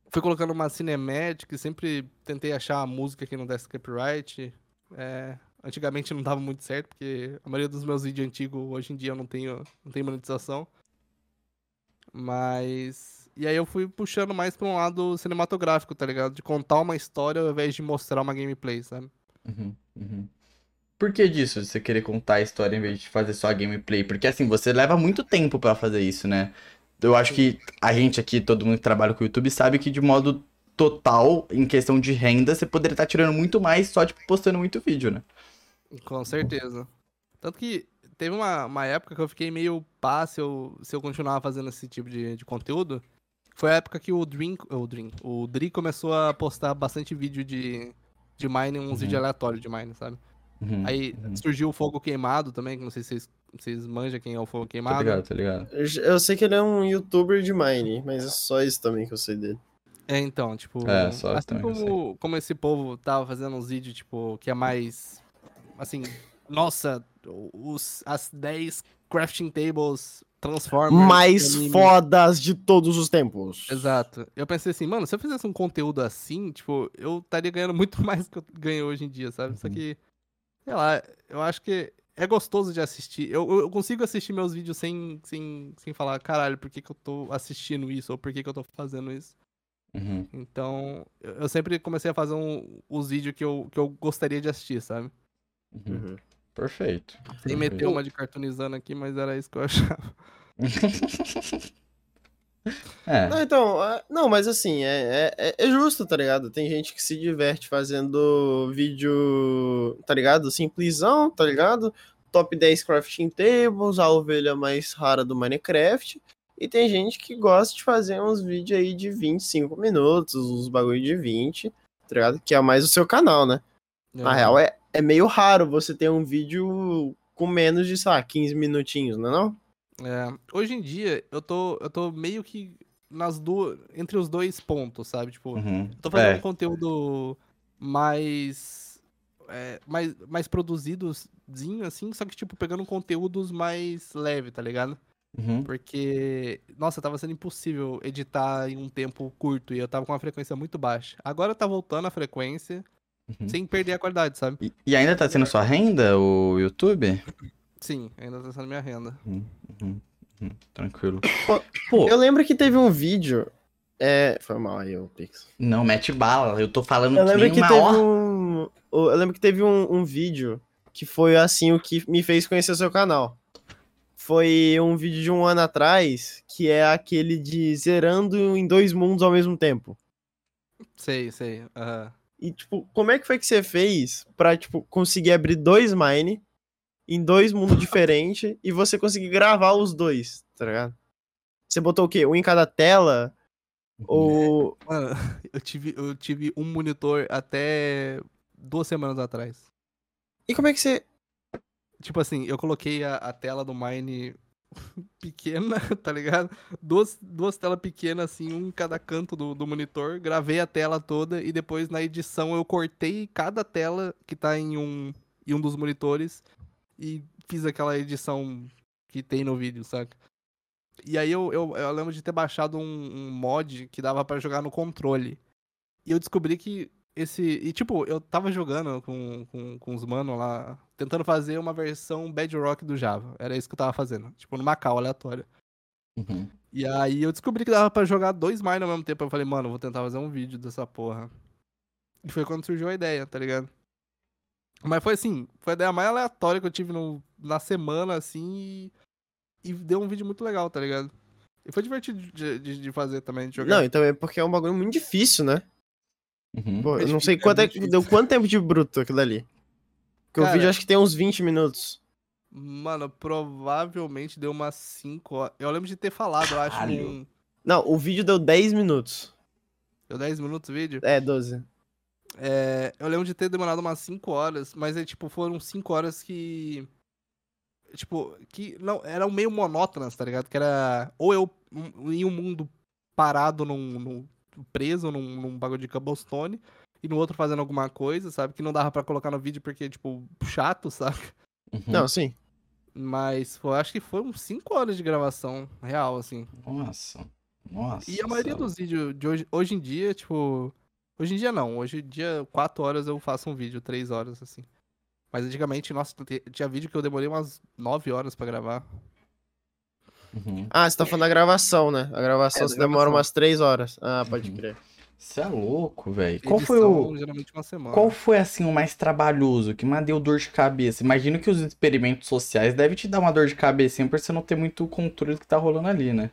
Fui colocando uma cinematic, sempre tentei achar a música que não desse copyright. É, antigamente não dava muito certo, porque a maioria dos meus vídeos antigos hoje em dia eu não tenho, não tenho monetização. Mas. E aí eu fui puxando mais pra um lado cinematográfico, tá ligado? De contar uma história ao invés de mostrar uma gameplay, sabe? Uhum. Uhum. Por que disso, você querer contar a história em vez de fazer só a gameplay? Porque assim, você leva muito tempo pra fazer isso, né? Eu acho que a gente aqui, todo mundo que trabalha com o YouTube, sabe que de modo total, em questão de renda, você poderia estar tirando muito mais só, tipo, postando muito vídeo, né? Com certeza. Tanto que teve uma, uma época que eu fiquei meio pá se eu, se eu continuava fazendo esse tipo de, de conteúdo. Foi a época que o Dream, o Dream, o Dri começou a postar bastante vídeo de, de mine, uns Uhum. vídeos aleatórios de mine, sabe? Uhum. Aí uhum. surgiu o Fogo Queimado também, que não sei se vocês, vocês manjam quem é o Fogo Tá Queimado. ligado, tá ligado. Eu, eu sei que ele é um youtuber de Mine, mas é só isso também que eu sei dele. É, então, tipo, É, só assim também eu como, como esse povo tava fazendo uns vídeos, tipo, que é mais, assim, nossa, os, as 10 crafting tables Transformers. Mais anime. fodas de todos os tempos. Exato. Eu pensei assim, mano, se eu fizesse um conteúdo assim, tipo, eu estaria ganhando (laughs) muito mais do que eu ganho hoje em dia, sabe? Só Uhum. que, sei lá, eu acho que é gostoso de assistir. Eu, eu- eu consigo assistir meus vídeos sem, sem, sem falar, caralho, por que, que eu tô assistindo isso? Ou por que, que eu tô fazendo isso? Uhum. Então, eu, sempre comecei a fazer um, os vídeos que eu, que eu gostaria de assistir, sabe? Uhum. Uhum. Perfeito. Sem meter uma de cartoonizando aqui, mas era isso que eu (laughs) achava. É. Não, então, é- não, mas assim, é, é, é justo, tá ligado? Tem gente que se diverte fazendo vídeo, tá ligado? Simplesão, tá ligado? Top 10 crafting tables, a ovelha mais rara do Minecraft. E tem gente que gosta de fazer uns vídeos aí de 25 minutos, uns bagulho de 20, tá ligado? Que é mais o seu canal, né? Na real, é, é meio raro você ter um vídeo com menos de, sei lá, 15 minutinhos, não é não? É, hoje em dia, eu tô, eu tô meio que nas duas, entre os dois pontos, sabe? Tipo, Uhum. tô fazendo É. um conteúdo mais, é, mais, mais produzidozinho, assim, só que, tipo, pegando conteúdos mais leve, tá ligado? Uhum. Porque, nossa, tava sendo impossível editar em um tempo curto e eu tava com uma frequência muito baixa. Agora tá voltando a frequência, Uhum. sem perder a qualidade, sabe? E, e ainda tá sendo sua renda, o YouTube? Sim, ainda tá sendo minha renda. Uhum, uhum, uhum, Tranquilo. Pô, Pô, Eu lembro que teve um vídeo. É. Foi mal aí, o Pix. não, mete bala. Eu tô falando Eu que lembro nem que uma teve hora. um. Eu lembro que teve um, um vídeo que foi assim o que me fez conhecer o seu canal. Foi um vídeo de um ano atrás, que é aquele de zerando em dois mundos ao mesmo tempo. Sei, sei. aham. E, tipo, como é que foi que você fez pra, tipo, conseguir abrir dois mine em dois mundos (laughs) diferentes e você conseguir gravar os dois, tá ligado? Você botou o quê? Um em cada tela? Ou. (laughs) Mano, eu tive, eu tive um monitor até duas semanas atrás. E como é que você. Tipo assim, eu coloquei a, a tela do Mine (laughs) pequena, (laughs) tá ligado? Duas, duas telas pequenas, assim, um em cada canto do, do monitor. Gravei a tela toda e depois na edição eu cortei cada tela que tá em um, em um dos monitores e fiz aquela edição que tem no vídeo, saca? E aí eu, eu, eu lembro de ter baixado um, um mod que dava pra jogar no controle. E eu descobri que esse. E tipo, eu tava jogando com, com, com os manos lá, tentando fazer uma versão Bedrock do Java. Era isso que eu tava fazendo. Tipo, numa call aleatória. Uhum. E aí eu descobri que dava pra jogar dois mine ao mesmo tempo. Eu falei, mano, vou tentar fazer um vídeo dessa porra. E foi quando surgiu a ideia, tá ligado? Mas foi assim, foi a ideia mais aleatória que eu tive no, na semana, assim, e, e deu um vídeo muito legal, tá ligado? E foi divertido de, de, de fazer também, de jogar. Não, e também porque é um bagulho muito difícil, né? Uhum. Pô, eu não sei é quanto é, deu quanto tempo de bruto aquilo ali. Porque o Cara- vídeo acho que tem uns 20 minutos. Mano, provavelmente deu umas 5 horas. Eu lembro de ter falado, eu acho, num... Não, o vídeo deu 10 minutos. Deu 10 minutos o vídeo? É, 12. É, eu lembro de ter demorado umas 5 horas, mas é tipo, foram 5 horas que. Tipo, que não, eram meio monótonas, tá ligado? Que era. Ou eu um- em um mundo parado num. num- preso num, num bagulho de cobblestone, e no outro fazendo alguma coisa, sabe? Que não dava pra colocar no vídeo porque, tipo, chato, (laughs) sabe? Uhum. Não, sim. Mas foi, acho que foi uns 5 horas de gravação real, assim. Nossa. Nossa. E a maioria dos vídeos de hoje, hoje em dia, tipo. Hoje em dia não. Hoje em dia, 4 horas eu faço um vídeo, 3 horas, assim. Mas antigamente, nossa, tinha vídeo que eu demorei umas 9 horas pra gravar. Uhum. Ah, você tá falando da gravação, né? A gravação É, você demora gravação. umas 3 horas. Ah, pode Uhum. crer. Você é louco, velho. Qual foi o. Geralmente uma semana. Qual foi, assim, o mais trabalhoso, que mais deu dor de cabeça? Imagino que os experimentos sociais devem te dar uma dor de cabeça, por você não ter muito controle do que tá rolando ali, né?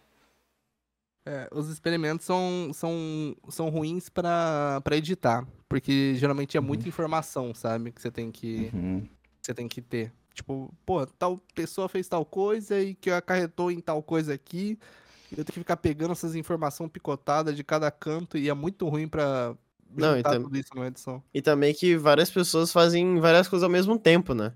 É, os experimentos são, são, são ruins pra, pra editar. Porque geralmente é muita informação, sabe? Que você tem que. Uhum. você tem que ter. Tipo, pô, tal pessoa fez tal coisa e que acarretou em tal coisa aqui. E eu tenho que ficar pegando essas informações picotadas de cada canto e é muito ruim pra Não, então- tudo isso numa edição. E também que várias pessoas fazem várias coisas ao mesmo tempo, né?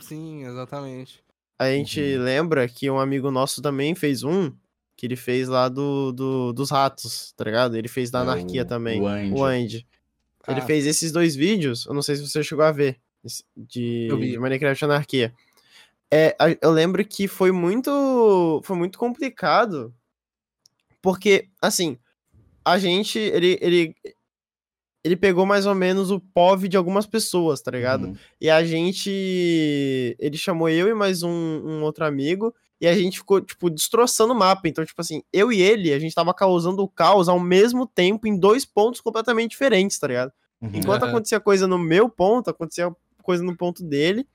Sim, exatamente. A gente Uhum. lembra que um amigo nosso também fez um, que ele fez lá do, do- dos ratos, tá ligado? Ele fez da É, anarquia o- também. o Andy. O Andy. Ele Ah. fez esses dois vídeos, eu não sei se você chegou a ver, de, Eu vi. de Minecraft Anarquia. É, eu lembro que foi muito, foi muito complicado, porque, assim, a gente, ele, ele, ele pegou mais ou menos o POV de algumas pessoas, tá ligado? Uhum. E a gente. Ele chamou eu e mais um, um outro amigo. E a gente ficou, tipo, destroçando o mapa. Então, tipo assim, eu e ele, a gente tava causando o caos ao mesmo tempo em dois pontos completamente diferentes, tá ligado? Uhum. Enquanto acontecia coisa no meu ponto, acontecia coisa no ponto dele.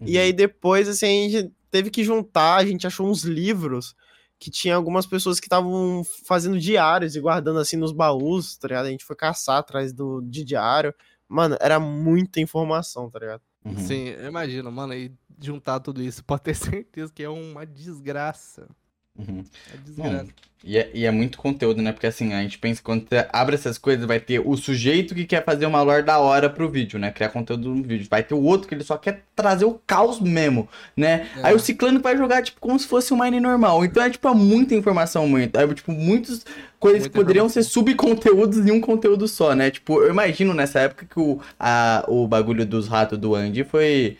E Uhum. aí depois, assim, a gente teve que juntar, a gente achou uns livros que tinha algumas pessoas que estavam fazendo diários e guardando assim nos baús, tá ligado? A gente foi caçar atrás do, de diário. Mano, era muita informação, tá ligado? Uhum. Sim, eu imagino, mano, e juntar tudo isso, (laughs) pode ter certeza que é uma desgraça. Uhum. É desgraça. E é, e é muito conteúdo, né? Porque assim, a gente pensa que quando você abre essas coisas, vai ter o sujeito que quer fazer uma lore da hora pro vídeo, né? Criar conteúdo no vídeo. Vai ter o outro que ele só quer trazer o caos mesmo, né? É. Aí o ciclano vai jogar, tipo, como se fosse um mine normal. Então é, tipo, é muita informação, muito. É, tipo, muitas coisas Muita que poderiam informação. ser subconteúdos em um conteúdo só, né? Tipo, eu imagino nessa época que o, a, o bagulho dos ratos do Andy foi.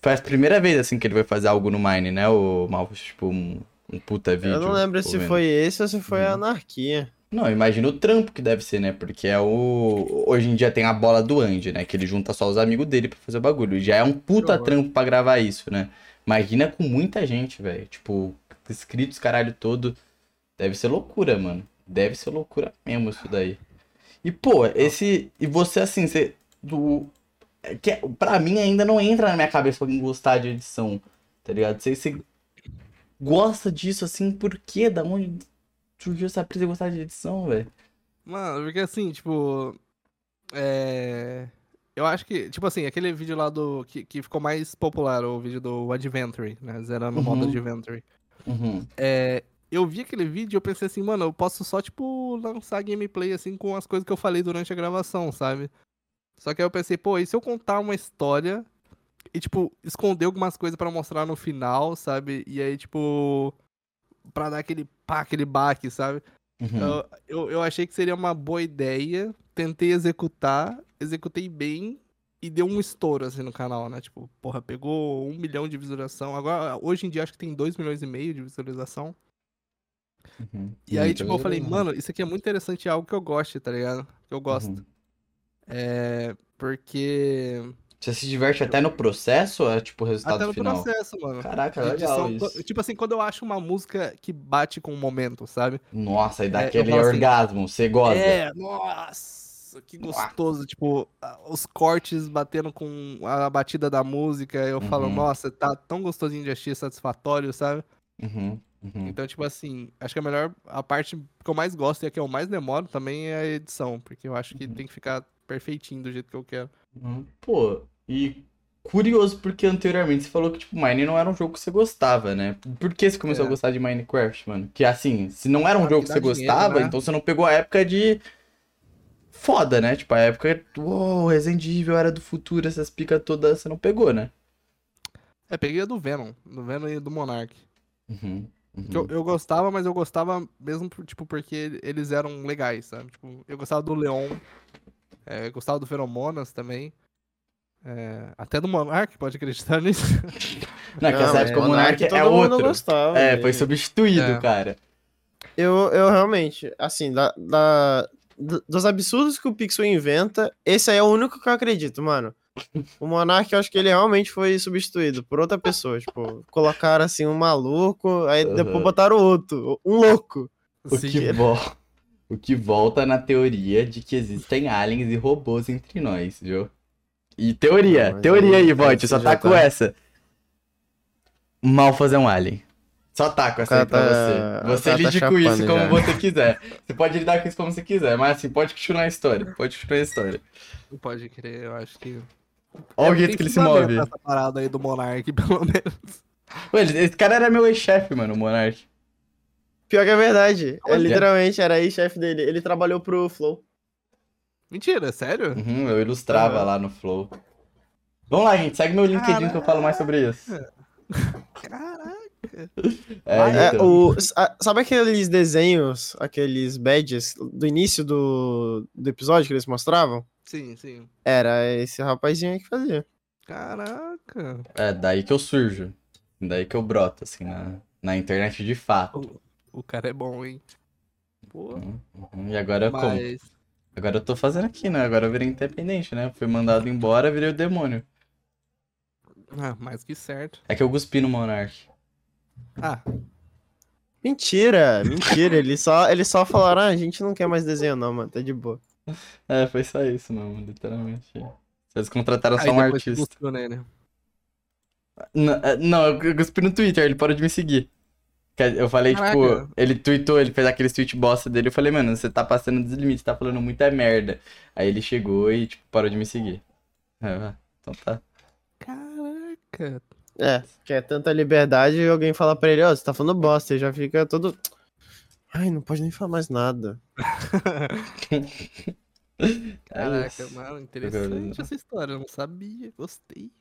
Foi a primeira vez, assim, que ele vai fazer algo no Mine, né? O Malfos, tipo, um- Um puta vídeo. Eu não lembro se vendo. foi esse ou se foi a Uhum. anarquia. Não, imagina o trampo que deve ser, né? Porque é o. Hoje em dia tem a bola do Andy, né? Que ele junta só os amigos dele pra fazer o bagulho. Já é um puta trampo pra gravar isso, né? Imagina com muita gente, velho. Tipo, inscritos, caralho todo. Deve ser loucura, mano. Deve ser loucura mesmo isso daí. E, pô, esse. E você, assim, você. Do... é Que, pra mim ainda não entra na minha cabeça alguém gostar de edição, tá ligado? Você, você gosta disso, assim, por quê? Da onde surgiu essa prisa de gostar de edição, velho? Mano, porque assim, tipo. É. Eu acho que, tipo assim, aquele vídeo lá do. Que, que ficou mais popular, o vídeo do Adventure, né? Zerando o modo Uhum. Adventure. Uhum. É. Eu vi aquele vídeo e eu pensei assim, mano, eu posso só, tipo, lançar gameplay assim com as coisas que eu falei durante a gravação, sabe? Só que aí eu pensei, pô, e se eu contar uma história e, tipo, esconder algumas coisas pra mostrar no final, sabe? E aí, tipo. Pra dar aquele pá, aquele baque, sabe? Uhum. Eu, eu, achei que seria uma boa ideia. Tentei executar, executei bem e deu um estouro assim no canal, né? Tipo, porra, pegou um milhão de visualização. Agora, hoje em dia, acho que tem dois milhões e meio de visualização. Uhum. E aí, Muita tipo, eu falei, mano, isso aqui é muito interessante, é algo que eu gosto, tá ligado? Que eu gosto. Uhum. É. Porque. Você se diverte até no processo ou é tipo o resultado Até no final? processo, mano. Caraca, de legal edição, isso. Tipo assim, quando eu acho uma música que bate com o momento, sabe? Nossa, e dá É, aquele falo assim, orgasmo, você gosta. É, nossa, que gostoso. Tipo, a- os cortes batendo com a batida da música. Eu falo, Uhum. nossa, tá tão gostosinho de assistir, satisfatório, sabe? Uhum, uhum. Então, tipo assim, acho que a melhor, a parte que eu mais gosto e a que eu mais demoro também é a edição, porque eu acho que Uhum. tem que ficar perfeitinho do jeito que eu quero. Uhum. Pô, e curioso porque anteriormente você falou que, tipo, Mine não era um jogo que você gostava, né? Por que você começou É. a gostar de Minecraft, mano? Que assim, se não era um Ah, jogo que que você dinheiro, gostava, né? então você não pegou a época de. Foda, né? Tipo, a época. Uou, Resident Evil era do futuro, essas picas todas você não pegou, né? É, peguei a do Venom, do Venom e do Monarch. Uhum. uhum. Eu, eu gostava, mas eu gostava mesmo, tipo, porque eles eram legais, sabe? Tipo, eu gostava do Leon, é, gostava do Feromonas também. é, até do Monarch, pode acreditar (laughs) nisso? Não, é que essa época o Monark é todo mundo outro. gostava. É, foi substituído, É. cara. Eu, eu realmente, assim, da, da- do- dos absurdos que o Pixel inventa, esse aí é o único que eu acredito, mano. O Monark, eu acho que ele realmente foi substituído por outra pessoa. Tipo, colocaram assim um maluco, aí Aham. depois botaram outro, um louco. O Sim. que, vol- o que volta na teoria de que existem aliens e robôs entre nós, viu? E teoria, Não, teoria aí- aí Vote, só tá com tá- essa. Malfaz é um alien. Só tá com essa aí pra tá- você. Você cara tá lide com isso como já. você quiser. Você pode lidar com isso como você quiser, mas assim, pode continuar a história. Pode continuar a história. Não pode crer, eu acho que. Olha o É, jeito que ele se move. Essa parada aí do Monark, (laughs) pelo menos. Ué, esse cara era meu ex-chefe, mano, o Monark. Pior que é verdade. É, literalmente, era aí chefe dele. Ele trabalhou pro Flow. Mentira, sério? Uhum, eu ilustrava Aham. lá no Flow. Vamos lá, gente. Segue meu LinkedIn que eu falo mais sobre isso. Caraca. (laughs) É, É, então. o, a- sabe aqueles desenhos, aqueles badges do início do, do episódio que eles mostravam? Sim, sim. Era esse rapazinho aí que fazia. Caraca. É, daí que eu surjo. Daí que eu broto, assim, na, na internet de fato. O, cara é bom, hein? Pô. Uhum, uhum. E agora como? Mas. Agora eu tô fazendo aqui, né? Agora eu virei independente, né? Fui mandado embora, virei o demônio. Ah, mais que certo. É que eu cuspi no Monark. Ah, Mentira, mentira. Eles só, eles só falaram, ah, a gente não quer mais desenho não, mano, tá de boa. (laughs) É, foi só isso, não, literalmente. Eles contrataram aí só um artista. cuspiu nele. N- é, Não, eu cuspi no Twitter, ele parou de me seguir. Eu falei, Caraca. tipo, ele tweetou, ele fez aquele tweet bosta dele. Eu falei, mano, você tá passando dos limites, tá falando muita merda. Aí ele chegou e, tipo, parou de me seguir. É, ah, então tá. Caraca. É, quer tanta liberdade e alguém fala pra ele, ó, você tá falando bosta, e já fica todo... Ai, não pode nem falar mais nada. (laughs) É Caraca, mano, interessante essa história. Eu não sabia, gostei.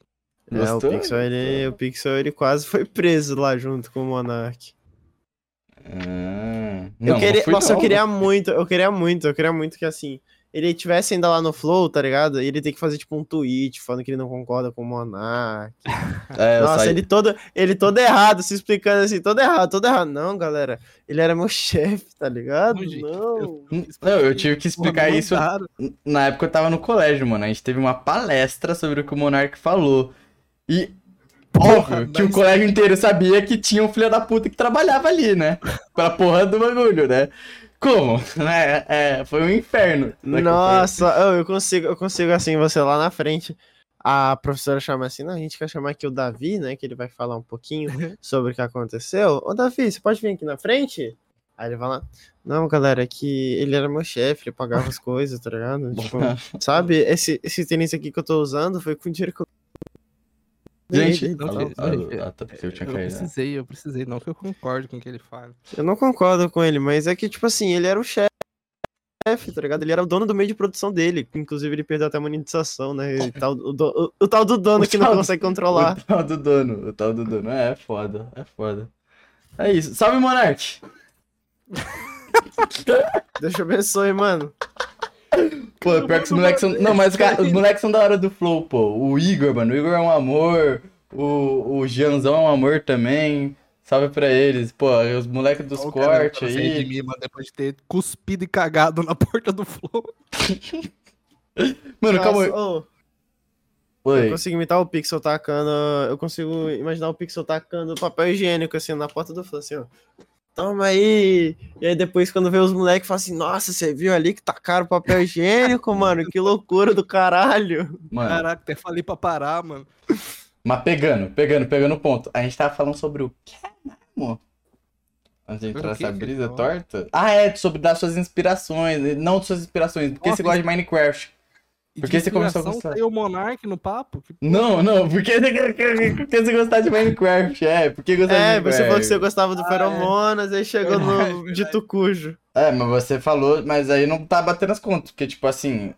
É, o? Pixel, ele, o Pixel, ele quase foi preso lá junto com o Monark. Ah, Eu não, queria, não fui nossa, eu queria muito, eu queria muito, eu queria muito que assim, ele tivesse ainda lá no Flow, tá ligado? Ele tem que fazer tipo um tweet falando que ele não concorda com o Monark. (laughs) É, eu Nossa, saí- ele todo, ele todo errado, se explicando assim, todo errado, todo errado. Não, galera, ele era meu (laughs) chefe, tá ligado? Não, gente, Não. Não, eu tive que explicar isso. Na época eu tava no colégio, mano. A gente teve uma palestra sobre o que o Monark falou. E. Óbvio que o colégio inteiro sabia que tinha um filho da puta que trabalhava ali, né? Pra porra do bagulho, né? Como? (laughs) É, é, foi um inferno. Nossa, eu, eu consigo, eu consigo assim, você lá na frente. A professora chama assim, não, a gente quer chamar aqui o Davi, né? Que ele vai falar um pouquinho sobre o que aconteceu. Ô, Davi, você pode vir aqui na frente? Aí ele vai lá, não, galera, é que ele era meu chefe, ele pagava as coisas, tá ligado? (laughs) Tipo, sabe, esse, esse tênis aqui que eu tô usando foi com dinheiro que eu. Gente, Não, eu tinha Eu caído. precisei, eu precisei. Não que eu concordo com o que ele fala. Eu não concordo com ele, mas é que, tipo assim, ele era o chefe, tá ligado? Ele era o dono do meio de produção dele. Inclusive, ele perdeu até a monetização, né? E tal, o, do- o- o tal do dono (laughs) O que não do- consegue controlar. O tal do dono, o tal do dono. É, é foda, é foda. É isso. Salve, Monark! Deus te abençoe, mano. (laughs) Pô, pior que os moleques são. Não, mas cara, os (laughs) moleques são da hora do Flow, pô. O Igor, mano. O Igor é um amor. O, o Gianzão é um amor também. Salve pra eles. Pô, os moleques dos Ó, o cara cortes sair de aí. mim, mano, depois de ter cuspido e cagado na porta do Flow. (laughs) Mano, calma aí. Nossa, ô, eu Oi. consigo imitar o Pixel tacando. Eu consigo imaginar o Pixel tacando papel higiênico, assim, na porta do fã, assim, ó. Toma aí! E aí depois, quando vê os moleques, fala assim: Nossa, você viu ali que tacaram papel higiênico, mano? Que loucura do caralho! Mano, Caraca, até falei pra parar, mano. mas pegando, pegando, pegando o ponto. A gente tava falando sobre o que mesmo? Antes de entrar nessa que brisa torta. Ah, é, sobre dar suas inspirações. Não suas inspirações, porque Nossa, você gosta de Minecraft. E Por de que você começou a gostar? Saiu o Monark no papo? Que Não, não, porque você, (laughs) porque você gostar de Minecraft, é. Porque gostar de É, Minecraft. você falou que você gostava do Ah, Feromonas, aí chegou Verdade, no verdade. dito cujo. É, mas você falou, mas aí não tá batendo as contas, porque, tipo assim,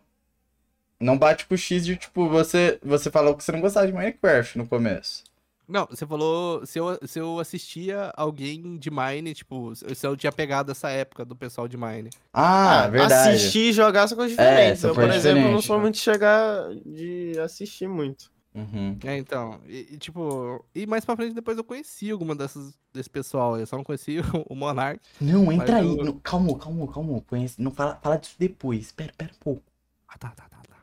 não bate pro X de, tipo, você, você falou que você não gostava de Minecraft no começo. Não, você falou se eu, se eu assistia alguém de Mine, tipo, se eu tinha pegado essa época do pessoal de Mine. Ah, verdade. Assistir e jogar são coisas É, diferentes. são eu, por exemplo, não sou né? muito de chegar de assistir muito. Uhum. É, então, e, e, tipo, e mais pra frente depois eu conheci alguma dessas, desse pessoal, eu só não conheci (laughs) o, o Monark. Não, entra aí. eu- Não, calma, calma, calma. Conhece, não fala, fala disso depois. Pera, pera um pouco. Ah, tá, tá, tá, tá.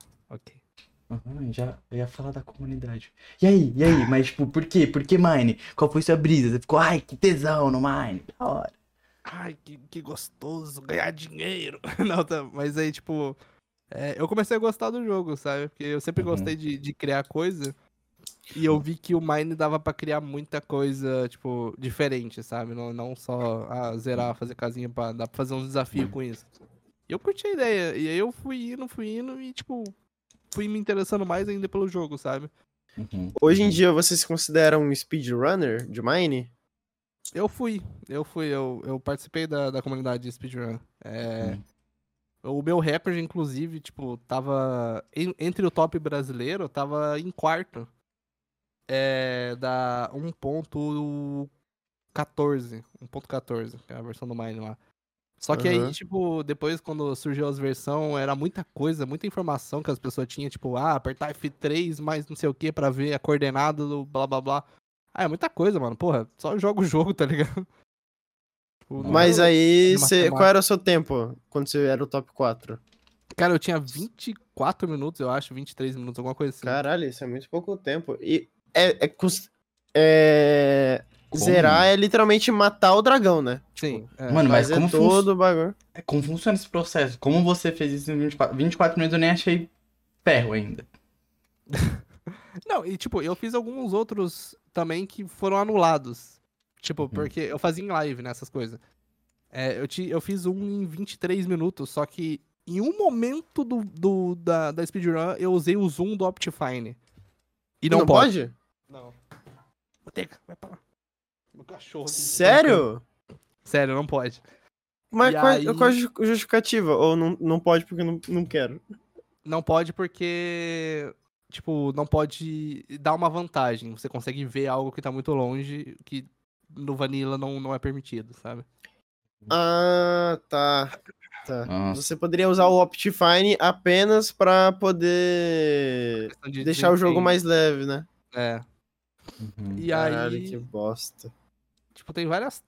Uhum, já eu ia falar da comunidade. E aí, e aí? Mas, tipo, por quê? Por que Mine? Qual foi sua brisa? Você ficou, ai, que tesão no Mine. Da hora. Ai, que, que gostoso ganhar dinheiro. (laughs) Não, tá, mas aí, tipo, é, eu comecei a gostar do jogo, sabe? Porque eu sempre Uhum. gostei de, de criar coisa. E eu vi que o Mine dava pra criar muita coisa, tipo, diferente, sabe? Não, não só ah, zerar, fazer casinha pra. Dá pra fazer uns desafios com isso. E eu curti a ideia. E aí eu fui indo, fui indo e, tipo, fui me interessando mais ainda pelo jogo, sabe? Uhum. Hoje em dia você se considera um speedrunner de Mine? Eu fui, eu fui, eu, eu participei da, da comunidade de speedrun. É, O meu recorde, inclusive, tipo, tava. en- entre o top brasileiro, tava em quarto. É. Da 1.14. 1.14, que é a versão do Mine lá. Só que aí, Aham. tipo, depois quando surgiu as versões, era muita coisa, muita informação que as pessoas tinham, tipo, ah, apertar F3 mais não sei o que pra ver a coordenada do blá blá blá. Ah, é muita coisa, mano. Porra, só joga o (laughs) jogo, tá ligado? Tipo, Mas era- aí, matemática. qual era o seu tempo quando você era o top 4? Cara, eu tinha 24 minutos, eu acho, 23 minutos, alguma coisa assim. Caralho, isso é muito pouco tempo. E é, é, cus- é- Como? zerar é literalmente matar o dragão, né? Sim. é. Mano, mas como, fun- todo o bagulho. como funciona esse processo? Como você fez isso em 24, 24 minutos? Eu nem achei ferro ainda. (laughs) Não, e tipo, eu fiz alguns outros também que foram anulados. Tipo, Uhum. porque eu fazia em live nessas coisas. É, eu, ti, eu fiz um em 23 minutos, só que em um momento do, do- da, da speedrun eu usei o zoom do Optifine. E não, pode. pode? Não. Boteca, vai pra lá. Meu cachorro. Sério? Sério, não pode. Mas qual, aí- qual a ju- justificativa? Ou não, não pode porque não, não quero? Não pode porque, tipo, não pode dar uma vantagem. Você consegue ver algo que tá muito longe, que no Vanilla não, não é permitido, sabe? Ah, tá. Tá. Você poderia usar o Optifine apenas pra poder de deixar o jogo mais leve, né? É. Uhum. E Caralho, aí, que bosta. Tipo, tem várias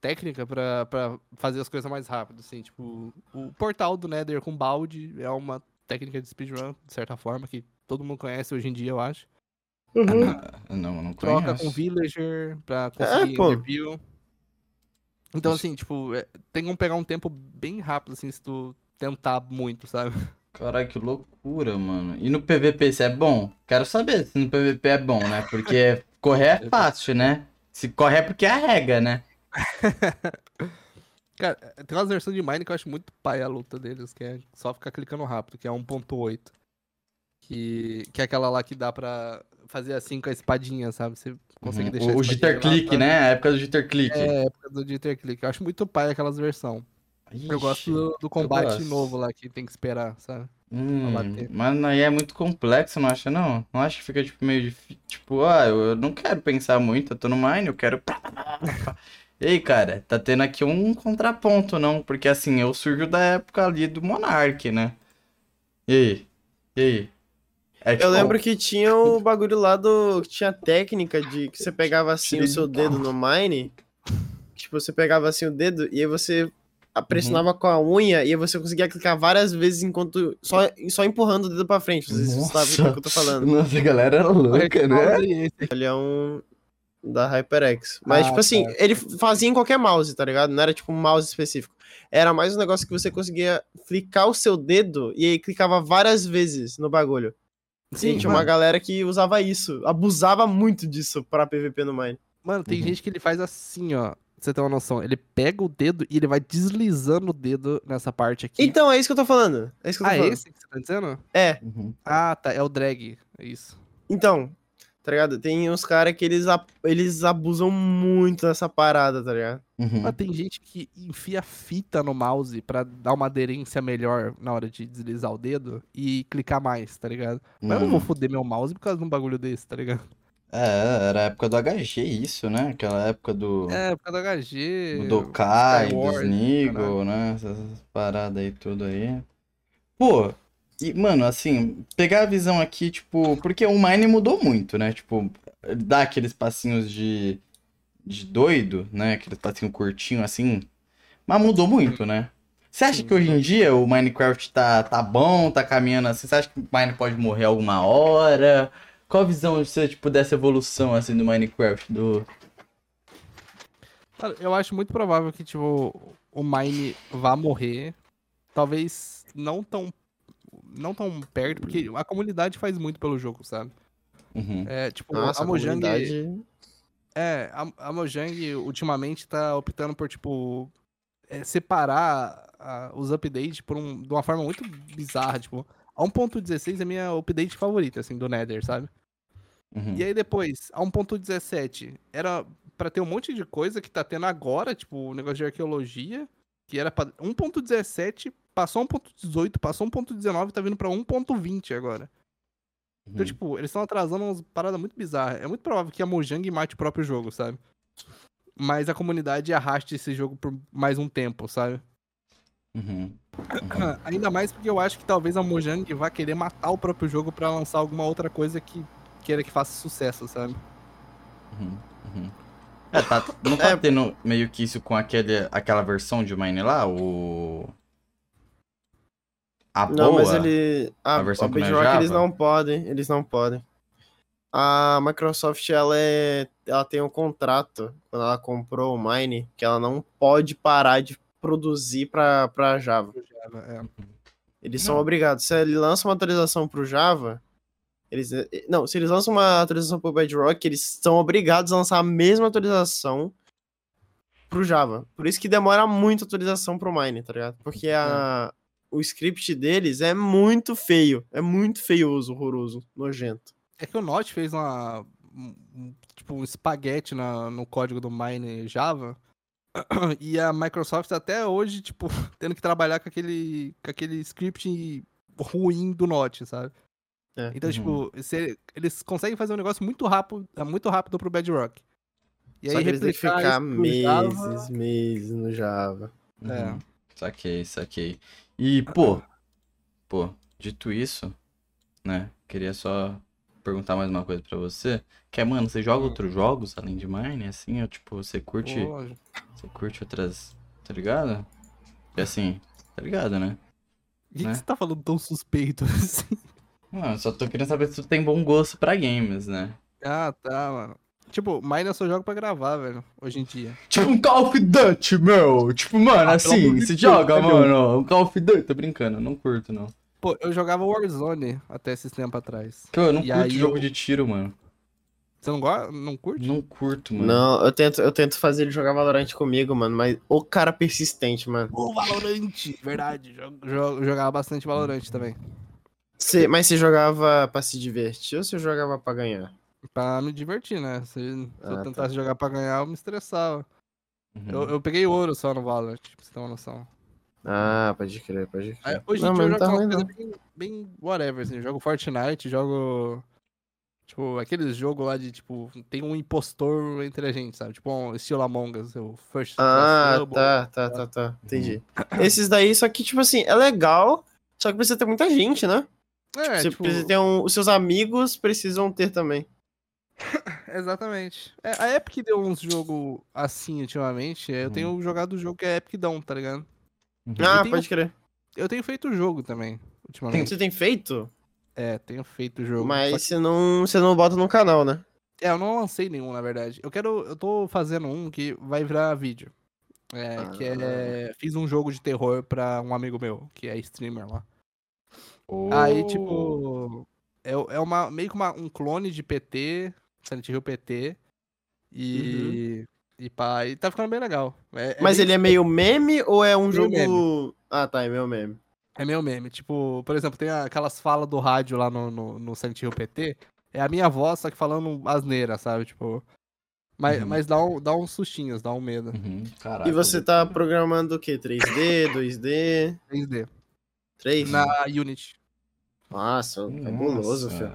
técnicas pra, pra fazer as coisas mais rápido, assim. Tipo, o portal do Nether com balde é uma técnica de speedrun, de certa forma, que todo mundo conhece hoje em dia, eu acho. Ah, Não, não Troca conheço. com villager pra conseguir pô. interview. Então, assim, tipo, é, tem como pegar um tempo bem rápido, assim, se tu tentar muito, sabe? Caralho, que loucura, mano. E no PVP isso é bom? Quero saber se no PVP é bom, né? Porque correr é (laughs) fácil, né? Se correr é porque arrega, né? (laughs) Cara, tem umas versões de Mine que eu acho muito pai a luta deles, que é só ficar clicando rápido, que é 1.8. Que, que é aquela lá que dá pra fazer assim com a espadinha, sabe? Você consegue Uhum. deixar a O, jitter lá, click, sabe? né? A época do jitter click. É, a época do jitter click. Eu acho muito pai aquelas versões. Eu gosto do, do combate novo lá, que tem que esperar, sabe? Hum, mas aí é muito complexo, não acha não? Não acha que fica tipo meio difícil? Tipo, ah, eu, eu não quero pensar muito, eu tô no mine, eu quero. (laughs) Ei, cara, tá tendo aqui um contraponto, não? Porque assim, eu surjo da época ali do Monark, né? E aí? E aí? É, Eu tipo, lembro que tinha o (laughs) bagulho lá do. que Tinha técnica de que você pegava assim o seu dedo no Mine. Tipo, você pegava assim o dedo e aí você pressionava com a unha e você conseguia clicar várias vezes enquanto. Só, só empurrando o dedo pra frente. Não sei se você sabe Nossa. o que eu tô falando. Nossa, a galera era louca, né? Ele é um. Da HyperX. Mas, Ah, tipo assim, tá. ele fazia em qualquer mouse, tá ligado? Não era tipo um mouse específico. Era mais um negócio que você conseguia clicar o seu dedo e aí clicava várias vezes no bagulho. Sim, tinha uma galera que usava isso, abusava muito disso pra PVP no Mine. Mano, tem Uhum. gente que ele faz assim, ó. Pra você ter uma noção. Ele pega o dedo e ele vai deslizando o dedo nessa parte aqui. Então, é isso que eu tô falando. É isso que eu tô ah, é falando. esse que você tá dizendo? É, Uhum. Ah, tá. É o drag. É isso. então, tá ligado? Tem uns caras que eles, eles abusam muito dessa parada, tá ligado? Uhum. Mas tem gente que enfia fita no mouse pra dar uma aderência melhor na hora de deslizar o dedo e clicar mais, tá ligado? Mas eu não vou Mano. foder meu mouse por causa de um bagulho desse, tá ligado? É, era a época do HG isso, né? Aquela época do, É, causa do HG. do Dokai, dos Nigel, né? Essas paradas aí tudo aí. Pô, e, mano, assim, pegar a visão aqui, tipo, porque o Mine mudou muito, né? Tipo, dá aqueles passinhos de, de doido, né? Aqueles passinhos curtinhos assim. Mas mudou muito, né? Você acha que hoje em dia o Minecraft tá, tá bom, tá caminhando assim? Você acha que o Mine pode morrer alguma hora? Qual a visão você, tipo, dessa evolução, assim, do Minecraft? Do... Cara, eu acho muito provável que, tipo, o Mine vá morrer. Talvez não tão. Não tão perto, porque a comunidade faz muito pelo jogo, sabe? Uhum. É, tipo, Nossa, a a Mojang. comunidade... É, a, a Mojang ultimamente tá optando por, tipo, é, separar a- os updates por um, de uma forma muito bizarra, tipo, a 1.16 é a minha update favorita, assim, do Nether, sabe? Uhum. E aí depois, a 1.17, era pra ter um monte de coisa que tá tendo agora, tipo, o negócio de arqueologia, que era pra 1.17, passou 1.18, passou 1.19, tá vindo pra 1.20 agora. Então, Uhum. tipo, eles estão atrasando umas paradas muito bizarras. É muito provável que a Mojang mate o próprio jogo, sabe? Mas a comunidade arraste esse jogo por mais um tempo, sabe? Uhum. (clears throat) Ainda mais porque eu acho que talvez a Mojang vá querer matar o próprio jogo pra lançar alguma outra coisa que queira que faça sucesso, sabe? Uhum. Uhum. É, tá, não tá É. tendo meio que isso com aquele, aquela versão de Mine lá? O. A Não, boa? mas ele. A, A versão a é Bedrock eles Java? não podem. Eles não podem. A Microsoft, ela é. Ela tem um contrato, quando ela comprou o Mine, que ela não pode parar de produzir pra, pra Java. É. Eles são Não. obrigados. Se ele lança uma atualização pro Java, eles. Não, se eles lançam uma atualização pro Bedrock, eles são obrigados a lançar a mesma atualização pro Java. Por isso que demora muito a atualização pro Mine, tá ligado? Porque a, o script deles é muito feio. É muito feioso, horroroso, nojento. É que o Notch fez uma. um- um- tipo, um espaguete na- no código do Mine Java. (clears throat) E a Microsoft até hoje, tipo, (laughs) tendo que trabalhar com aquele, com aquele script ruim do Notch, sabe? É. Então, Uhum. tipo, se- eles conseguem fazer um negócio muito rápido, é muito rápido pro Bedrock. E Só aí que eles têm que replicar ficar pro Java- meses, meses no Java. É. Uhum. Saquei, saquei. E, pô, pô, dito isso, né? Queria só perguntar mais uma coisa pra você. Que é, mano, você joga outros jogos além de Mine, assim? Ou, tipo, você curte, Pô, você curte outras, tá ligado? E assim, tá ligado, né? o que, né? que você tá falando tão suspeito (laughs) assim? Mano, só tô querendo saber se tu tem bom gosto pra games, né? Ah, tá, mano. Tipo, Mine eu só jogo pra gravar, velho, hoje em dia. Tipo um Call of Duty, meu! Tipo, mano, Ah, assim, se joga, mano, um Call of Duty, tô brincando, não curto, não. Pô, eu jogava Warzone até esses tempos atrás. Pô, eu não E curto aí jogo eu- de tiro, mano. Você não gosta? Não curte? Não curto, mano. Não, eu tento, eu tento fazer ele jogar Valorant comigo, mano, mas o cara persistente, mano. O Valorant, verdade. Jogo, jogo- jogava bastante Valorant também. Cê- mas você jogava pra se divertir ou você jogava pra ganhar? Pra me divertir, né? Se, se Ah, eu tá. tentasse jogar pra ganhar, eu me estressava. Uhum. Eu, eu peguei ouro só no Valorant, pra você ter uma noção. Ah, pode crer, pode Aí, crer. hoje em não, dia eu jogo não tá uma coisa bem, bem whatever, assim. Eu jogo Fortnite, jogo. Tipo, aqueles jogos lá de, tipo, tem um impostor entre a gente, sabe? Tipo, um estilo Among Us, o First Ah, tá, tá, tá, tá. Entendi. Esses daí, só que, tipo assim, é legal, só que precisa ter muita gente, né? É, Você tipo, precisa ter um. Os seus amigos precisam ter também. (laughs) exatamente. É, a Epic deu uns jogos assim ultimamente. Eu Hum. tenho jogado o jogo que é Epic Down, tá ligado? Uhum. Ah, tenho- pode crer. Eu tenho feito o jogo também, ultimamente. Você tem feito? É, tenho feito o jogo. Mas você não, você não bota no canal, né? É, eu não lancei nenhum, na verdade. Eu quero. Eu tô fazendo um que vai virar vídeo. É, que Ah. é. Fiz um jogo de terror pra um amigo meu, que é streamer lá. Oh. Aí, tipo. É, é uma, meio que uma, um clone de PT, Silent Hill PT. E. E pá, e tá ficando bem legal. É, é Mas bem- ele é meio meme ou é um Meio jogo. meme. Ah, tá, é meio meme. É meio meme. Tipo, por exemplo, tem aquelas falas do rádio lá no, no, no Silent Hill PT. É a minha voz, só que falando asneira, sabe? Tipo. Mas, Uhum. mas dá, um, dá uns sustinhos, dá um medo. Uhum, caraca, E você tá programando o quê? 3D, 2D, 3D. 3? Na Unity. Nossa, Nossa. fabuloso, filho.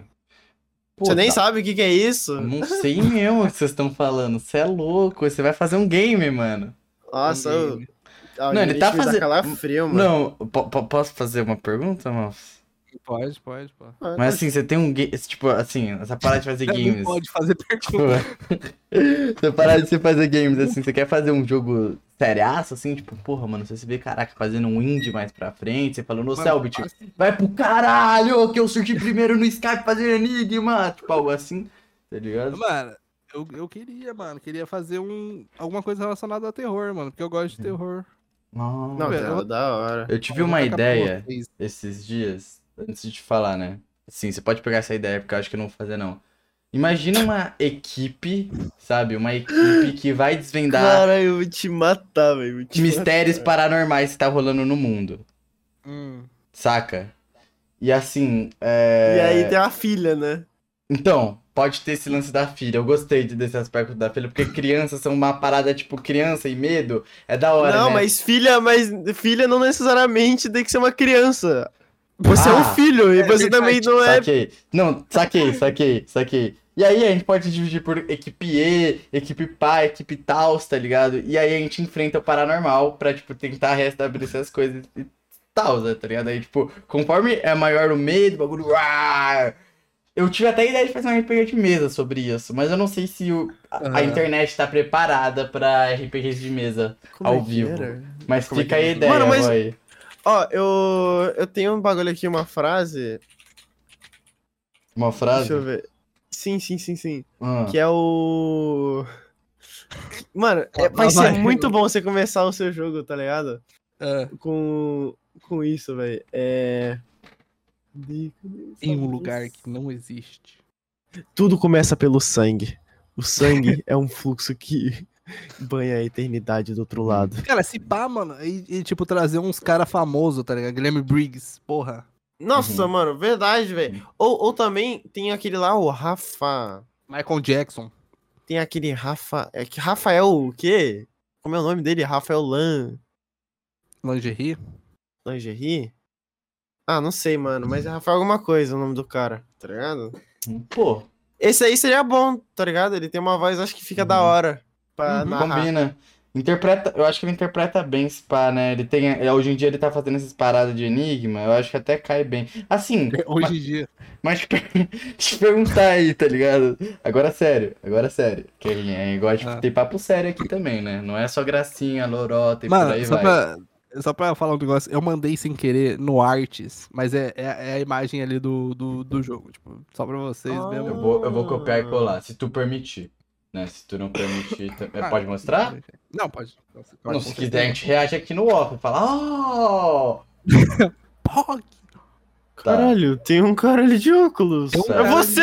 Pô, Você nem tá- sabe o que, que é isso? Eu Não sei mesmo o que vocês estão falando. Você é louco. Você vai fazer um game, mano. Nossa, Um eu... game. Ah, Não, ele tá fazendo- calafrio, mano. Não, po- po- posso fazer uma pergunta, Malf? Pode, pode, pode. Mas assim, você tem um game. Tipo, assim, essa parada de fazer games. pode fazer Tipo, pergunta. (laughs) essa parada de você fazer games, assim, você quer fazer um jogo seriaço, assim, tipo, porra, mano, você se vê, caraca, fazendo um indie mais pra frente, você falando, ô Mano, Selbit, assim, vai pro caralho, que eu surgi primeiro no Skype fazendo enigma, tipo, algo assim, tá ligado? Mano, eu, eu queria, mano. Queria fazer um, alguma coisa relacionada a terror, mano. Porque eu gosto de terror. Não, Não, tá eu- da hora. eu tive uma ideia esses dias, antes de te falar, né? Assim, você pode pegar essa ideia, porque eu acho que eu não vou fazer, não. Imagina uma equipe, sabe? Uma equipe que vai desvendar Cara, eu vou te matar, velho. mistérios matar. paranormais que tá rolando no mundo, Hum. saca? E assim, é... E aí tem a filha, né? Então, pode ter esse lance da filha. Eu gostei de- desse aspecto da filha, porque crianças são uma parada, tipo, criança e medo. É da hora, não, né? mas filha, mas filha não necessariamente tem que ser uma criança. Você é Ah, um filho e é você também não é. Saquei. Não, saquei, saquei, saquei. E aí a gente pode dividir por equipe E, equipe pá, equipe tal, tá ligado? E aí a gente enfrenta o paranormal pra, tipo, tentar restabelecer as coisas e tal, né, tá ligado? Aí, tipo, conforme é maior o medo, o bagulho... uar, Eu tive até a ideia de fazer um RPG de mesa sobre isso, mas eu não sei se o- a, a Aham. internet tá preparada pra RPGs de mesa Como ao é que vivo. era? Mas Como é fica que a é? ideia, Mano, mas- boy. Ó, eu, eu tenho um bagulho aqui, uma frase. Uma frase? Deixa eu ver. Sim, sim, sim, sim. Ah. Que é o. Mano, é- Ah, vai ser vai. muito bom você começar o seu jogo, tá ligado? É, Com, com isso, velho. É. Em um lugar que não existe. Tudo começa pelo sangue. O sangue (laughs) é um fluxo que banha a eternidade do outro lado. Cara, se pá, mano, e, e, tipo, trazer uns cara famoso, tá ligado? Guilherme Briggs, porra. Nossa, Uhum. mano, verdade, velho. Ou, ou também tem aquele lá, o Rafa. Michael Jackson. Tem aquele Rafa. É que Rafael o quê? Como é o nome dele? Rafael Lan. Lingerie. Lingerie? Ah, não sei, mano. Mas é Rafael alguma coisa o nome do cara, tá ligado? Pô, Esse aí seria bom, tá ligado? Ele tem uma voz, acho que fica da Uhum. hora pra Uhum. narrar. combina. Interpreta, eu acho que ele interpreta bem esse pá, né? Ele tem. é, Hoje em dia ele tá fazendo essas paradas de enigma, eu acho que até cai bem. Assim, (laughs) Hoje em dia. mas te, per- te perguntar aí, tá ligado? Agora sério, agora sério. Que é igual de Ah. ter papo sério aqui também, né? Não é só gracinha, lorota e por Mano, aí só vai. pra, só pra falar um negócio, eu mandei sem querer no Arts, mas é, é, é a imagem ali do, do, do jogo, tipo, só pra vocês Ah. mesmo. Eu vou, eu vou copiar e colar, se tu permitir. Né? Se tu não permitir, Ah, pode mostrar? Não, pode. Pode, Não, se quiser, a gente reage aqui no off. Fala, oh! (laughs) Pog! Tá. Caralho, tem um cara ali de óculos. Um é você!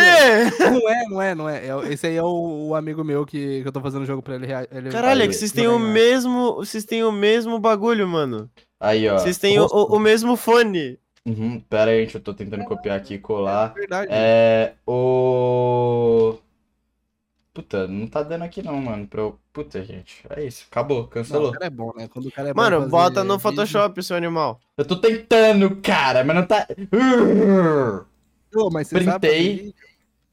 Não é, não é, não é. É- Esse aí é o, o amigo meu que, que eu tô fazendo o jogo pra ele. ele Caralho, é que vocês têm o mesmo. Vocês têm o mesmo bagulho, mano. Aí, ó. Vocês têm o, o- o mesmo fone. Uhum, pera aí, gente, eu tô tentando copiar aqui e colar. Verdade. É. O. Puta, não tá dando aqui não, mano. Pra eu... Puta, gente. É isso. Acabou, Não, o cancelou. cara é bom, né? Quando o cara é bom Mano, fazer bota no vídeo- Photoshop, seu animal. Eu tô tentando, cara, mas não tá. Ô, mas você sabe Printei. vídeo?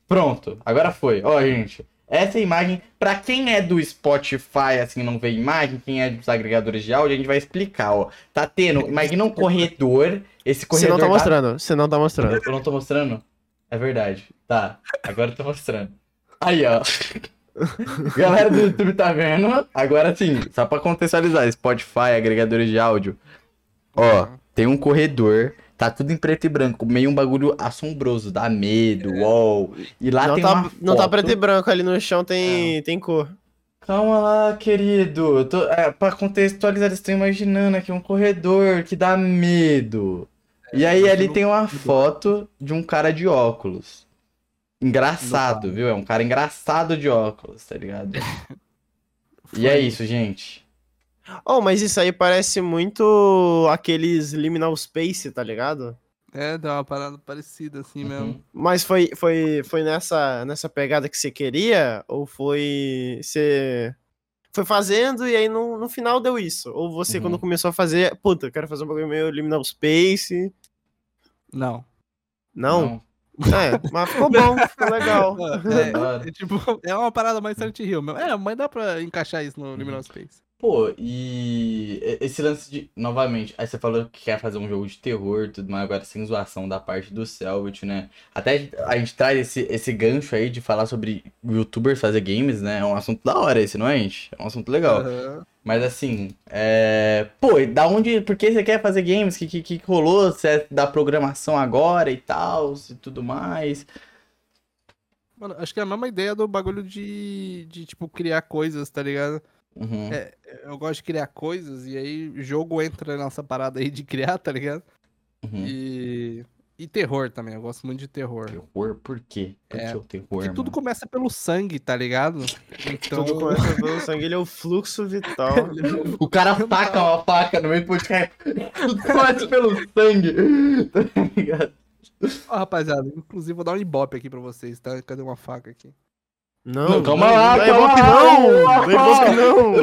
Pronto, agora foi. Ó, gente. Essa imagem, pra quem é do Spotify, assim, não vê imagem, quem é dos agregadores de áudio, a gente vai explicar, ó. Tá tendo, imagina um corredor, esse Você corredor... não tá mostrando, você não tá mostrando. Eu não tô mostrando? É verdade. Tá, agora eu tô mostrando. Aí, ó. Galera do YouTube tá vendo? Agora sim, só pra contextualizar, Spotify, agregadores de áudio. Ó, tem um corredor, tá tudo em preto e branco, meio um bagulho assombroso, dá medo, uou. E lá Não tem tá, uma não tá preto e branco, ali no chão tem, tem cor. Calma lá, querido. Eu tô, é, pra contextualizar, estão imaginando aqui um corredor que dá medo. e aí ali tem uma foto de um cara de óculos. Engraçado, viu? É um cara engraçado de óculos, tá ligado? (laughs) E é isso, gente. Oh, mas isso aí parece muito aqueles Liminal Space, tá ligado? É, dá uma parada parecida assim mesmo. Uhum. Mas foi, foi, foi nessa, nessa pegada que você queria? Ou foi. Você foi fazendo e aí no, no final deu isso? Ou você, Uhum. quando começou a fazer, puta, eu quero fazer um bagulho meio Liminal Space? Não. Não? É, mas ficou bom, ficou legal. É, hora. é (laughs) tipo, é uma parada mais Silent Hill mesmo. É, mas dá pra encaixar isso no Liminal Space. Pô, e esse lance de. Novamente, aí você falou que quer fazer um jogo de terror e tudo mais, agora sem zoação da parte do Selbit, né? Até a gente traz esse, esse gancho aí de falar sobre youtubers fazer games, né? É um assunto da hora esse, não é, gente? É um assunto legal. Aham. Mas assim, é. Pô, e da onde. Por que você quer fazer games? O que, que, que rolou? Você é da programação agora e tal, e tudo mais. Mano, acho que é a mesma ideia do bagulho de, de tipo, criar coisas, tá ligado? Uhum. É, Eu gosto de criar coisas e aí o jogo entra nessa parada aí de criar, tá ligado? uhum. E. E terror também, eu gosto muito de terror. Terror, por quê? Por É, que o terror, Porque tudo começa pelo sangue, tá ligado? Então. Tudo começa (laughs) pelo sangue, ele é o fluxo vital. O cara taca uma faca no meio do podcast. Tudo começa pelo sangue. (laughs) Tá ligado? Ó, rapaziada, inclusive vou dar um ibope aqui pra vocês, tá? Cadê uma faca aqui? Não, Não, calma lá, não é calma lá. não! Não é não!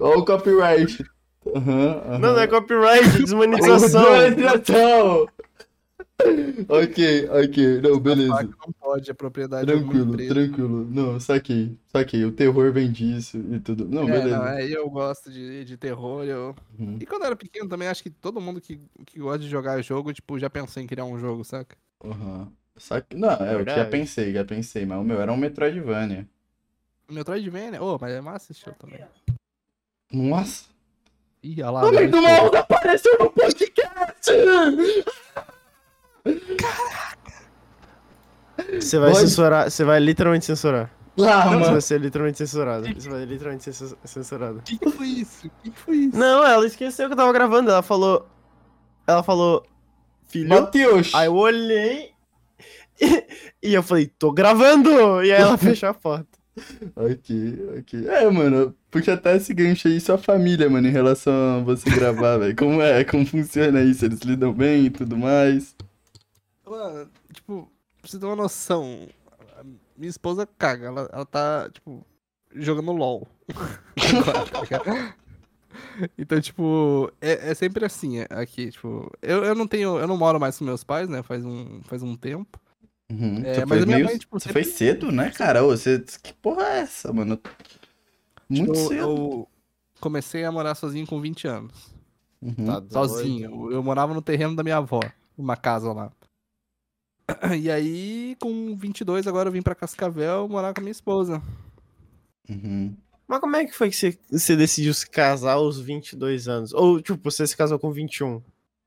Olha o copyright. Aham, aham. Não, não é copyright, desmonetização. (laughs) Desmonetização. ok, ok. Não, beleza. Não pode, a propriedade é uma Tranquilo, tranquilo. Não, saquei, saquei. O terror vem disso e tudo. Não, É, beleza. não, aí eu gosto de, de terror. Eu... Uhum. E quando eu era pequeno também, acho que todo mundo que, que gosta de jogar jogo, tipo, já pensou em criar um jogo, saca? Uhum. Saque... Não, é, eu já pensei, já pensei, mas o meu era um Metroidvania. Metroidvania, ô, mas é massa esse jogo também. Nossa! Ih, olha lá. O homem do mal apareceu no podcast! Você vai Pode. censurar, você vai literalmente censurar. Ah, Você mano. vai ser literalmente censurado. Você vai literalmente ser cen- censurado. O que, que foi isso? O que, que foi isso? Não, ela esqueceu que eu tava gravando. Ela falou. Ela falou. Filho. Matheus! Aí eu olhei. E, (laughs) e eu falei, tô gravando! E aí ela (laughs) fechou a porta. Ok, ok. É, mano, puxa até esse gancho aí, sua família, mano, em relação a você gravar, (laughs) velho. Como é? Como funciona isso? Eles lidam bem e tudo mais? Mano, tipo, pra você ter uma noção, minha esposa caga, ela, ela tá, tipo, jogando LOL. Tá então, tipo, é, é sempre assim é, aqui, tipo, eu, eu não tenho, eu não moro mais com meus pais, né, faz um, faz um tempo. Uhum. É, Você mas foi a minha meio- mãe, tipo, Você sempre- foi cedo, né, cara? Ô, você... Que porra é essa, mano? Muito Tipo, cedo. eu- comecei a morar sozinho com 20 anos. Uhum. Tá doido. Sozinho. Eu morava no terreno da minha avó, uma casa lá. E aí, com 22, agora eu vim pra Cascavel morar com a minha esposa. Uhum. Mas como é que foi que você, você decidiu se casar aos 22 anos? Ou, tipo, você se casou com 21?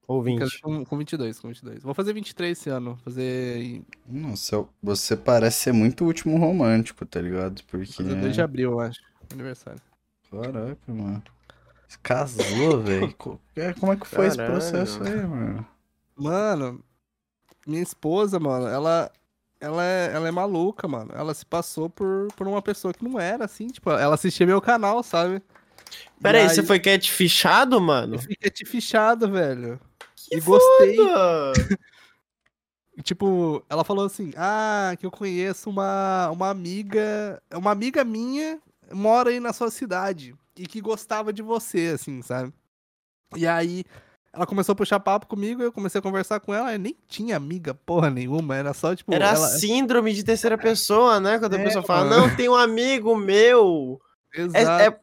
Ou 20? Casei Com, com 22, com 22. Vou fazer 23 esse ano. Fazer, em- Nossa, você parece ser muito último romântico, tá ligado? Porque. fazer 2 de abril, eu acho. Aniversário. Caraca, mano. Você casou, (laughs) velho. É, Como é que foi esse Caralho. processo aí, mano? Mano, minha esposa, mano, ela. Ela é, ela é maluca, mano. Ela se passou por, por uma pessoa que não era, assim. Tipo, ela assistia meu canal, sabe? Pera aí, você foi catfishado, mano? Eu fiquei fichado, velho. Que e gostei. (laughs) Tipo, ela falou assim: Ah, que eu conheço uma, uma amiga. Uma amiga minha mora aí na sua cidade. E que gostava de você, assim, sabe? E aí, ela começou a puxar papo comigo, eu comecei a conversar com ela, e nem tinha amiga porra nenhuma, era só, tipo. Era ela... síndrome de terceira pessoa, né? Quando a É, pessoa fala, mano. não, tem um amigo meu. (laughs) É- Exato. é-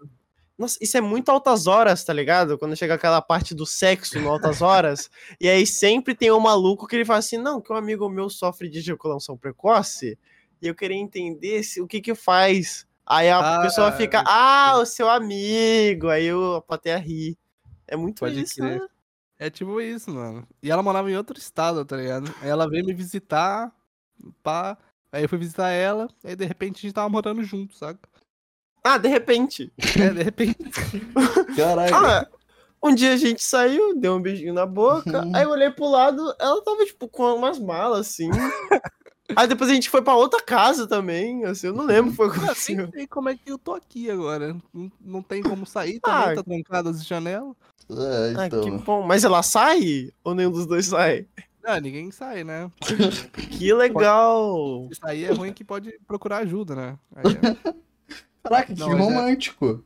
Nossa, isso é muito altas horas, tá ligado? Quando chega aquela parte do sexo no altas horas, (laughs) e aí sempre tem um maluco que ele fala assim, não, que um amigo meu sofre de ejaculação precoce, e eu queria entender se, o que que faz. Aí a Ah, pessoa fica, ah, o seu amigo, aí eu, a plateia ri. É muito Pode isso, crer. né? É tipo isso, mano. E ela morava em outro estado, tá ligado? Aí ela veio me visitar, pá. Aí eu fui visitar ela, aí de repente a gente tava morando junto, saca? Ah, de repente. É, de repente. (laughs) Caralho. Ah, um dia a gente saiu, deu um beijinho na boca, Uhum. aí eu olhei pro lado, ela tava, tipo, com umas malas, assim. (laughs) aí depois a gente foi pra outra casa também, assim, eu não lembro foi o que Eu sei como é que eu tô aqui agora. Não, não tem como sair também, Ah. tá trancado as janelas. É, Ah, então. que bom. Mas ela sai? Ou nenhum dos dois sai? Ah, ninguém sai, né? Que legal! Se sair é ruim que pode procurar ajuda, né? Aí é- (laughs) Caraca, que é- romântico.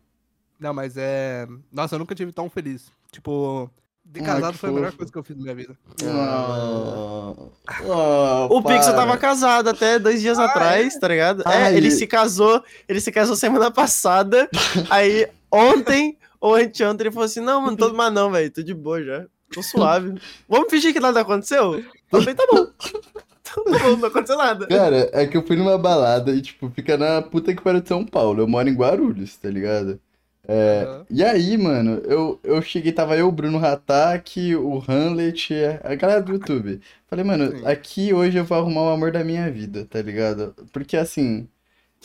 Não, mas é. Nossa, eu nunca tive tão feliz. Tipo, de Ah, casado foi a melhor coisa que eu fiz na minha vida. Ah, ah, O Pixel tava casado até dois dias atrás, tá ligado? Ah, é, ele se casou, ele se casou semana passada, (laughs) aí ontem ou anteontem ele falou assim, não, mano, tô mas não, velho, tô de boa já, tô suave. (laughs) Vamos fingir que nada aconteceu? Também tá bom. (laughs) Não aconteceu nada. Cara, é que eu fui numa balada e, tipo, fica na puta que pariu de São Paulo. Eu moro em Guarulhos, tá ligado? É, Aham. e aí, mano, eu, eu cheguei, tava eu, o Bruno Hatak, o Hamlet, a galera do YouTube. Falei, mano, Sim. aqui hoje eu vou arrumar o amor da minha vida, tá ligado? Porque assim,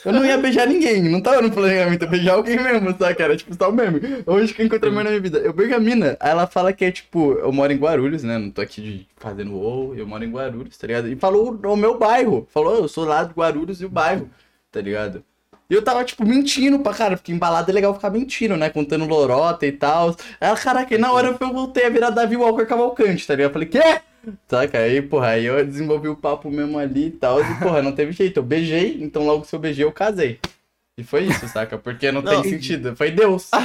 eu não ia beijar ninguém, não tava no planejamento, eu beijar alguém mesmo, sabe, era tipo só o meme. Hoje que eu encontrei amor da minha vida. Eu beijo a mina, aí ela fala que é tipo, eu moro em Guarulhos, né? Não tô aqui de, fazendo ou, eu moro em Guarulhos, tá ligado? E falou o meu bairro, falou, eu sou lá de Guarulhos e o bairro, tá ligado? E eu tava, tipo, mentindo pra cara, porque em balada é legal ficar mentindo, né? Contando lorota e tal. Aí ela, caraca, e na hora eu voltei a virar Davi Walker Cavalcante, tá ligado? Eu falei, quê? Saca? Aí, porra, aí eu desenvolvi o papo mesmo ali e tal. E, porra, não teve jeito. Eu beijei, então logo que eu beijei, eu casei. E foi isso, saca? Porque não, Não. tem sentido. Foi Deus. (laughs)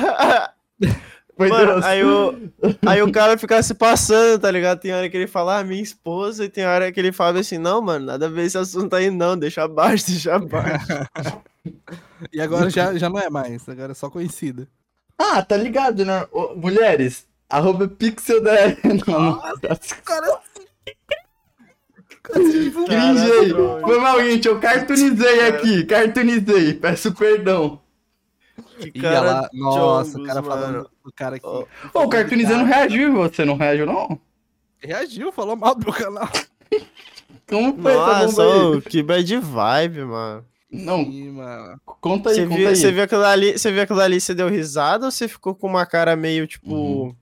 Foi Mano, Deus. aí o, (laughs) aí o cara fica se passando, tá ligado? Tem hora que ele fala, ah, minha esposa, e tem hora que ele fala assim, não, mano, nada a ver esse assunto aí não, deixa abaixo, deixa abaixo. (laughs) E agora já, já não é mais, agora é só conhecida. Ah, tá ligado, né? Ô, mulheres, arroba pixel da... Não, não. Cara, Cringei. Foi mal, gente. Eu cartunizei aqui. Cartunizei. Peço perdão. Que e cara ela, nossa, o cara mano. falando, o cara Ó, Pô, o cartunizando reagiu. Você não reagiu, não? reagiu, falou mal do meu canal. Como foi essa Nossa, bomba aí? ô, que bad vibe, mano. Não, Ih, mano. conta aí, Você conta viu, aí. você viu aquilo ali, você viu aquilo ali, você deu risada ou você ficou com uma cara meio, tipo, Uhum.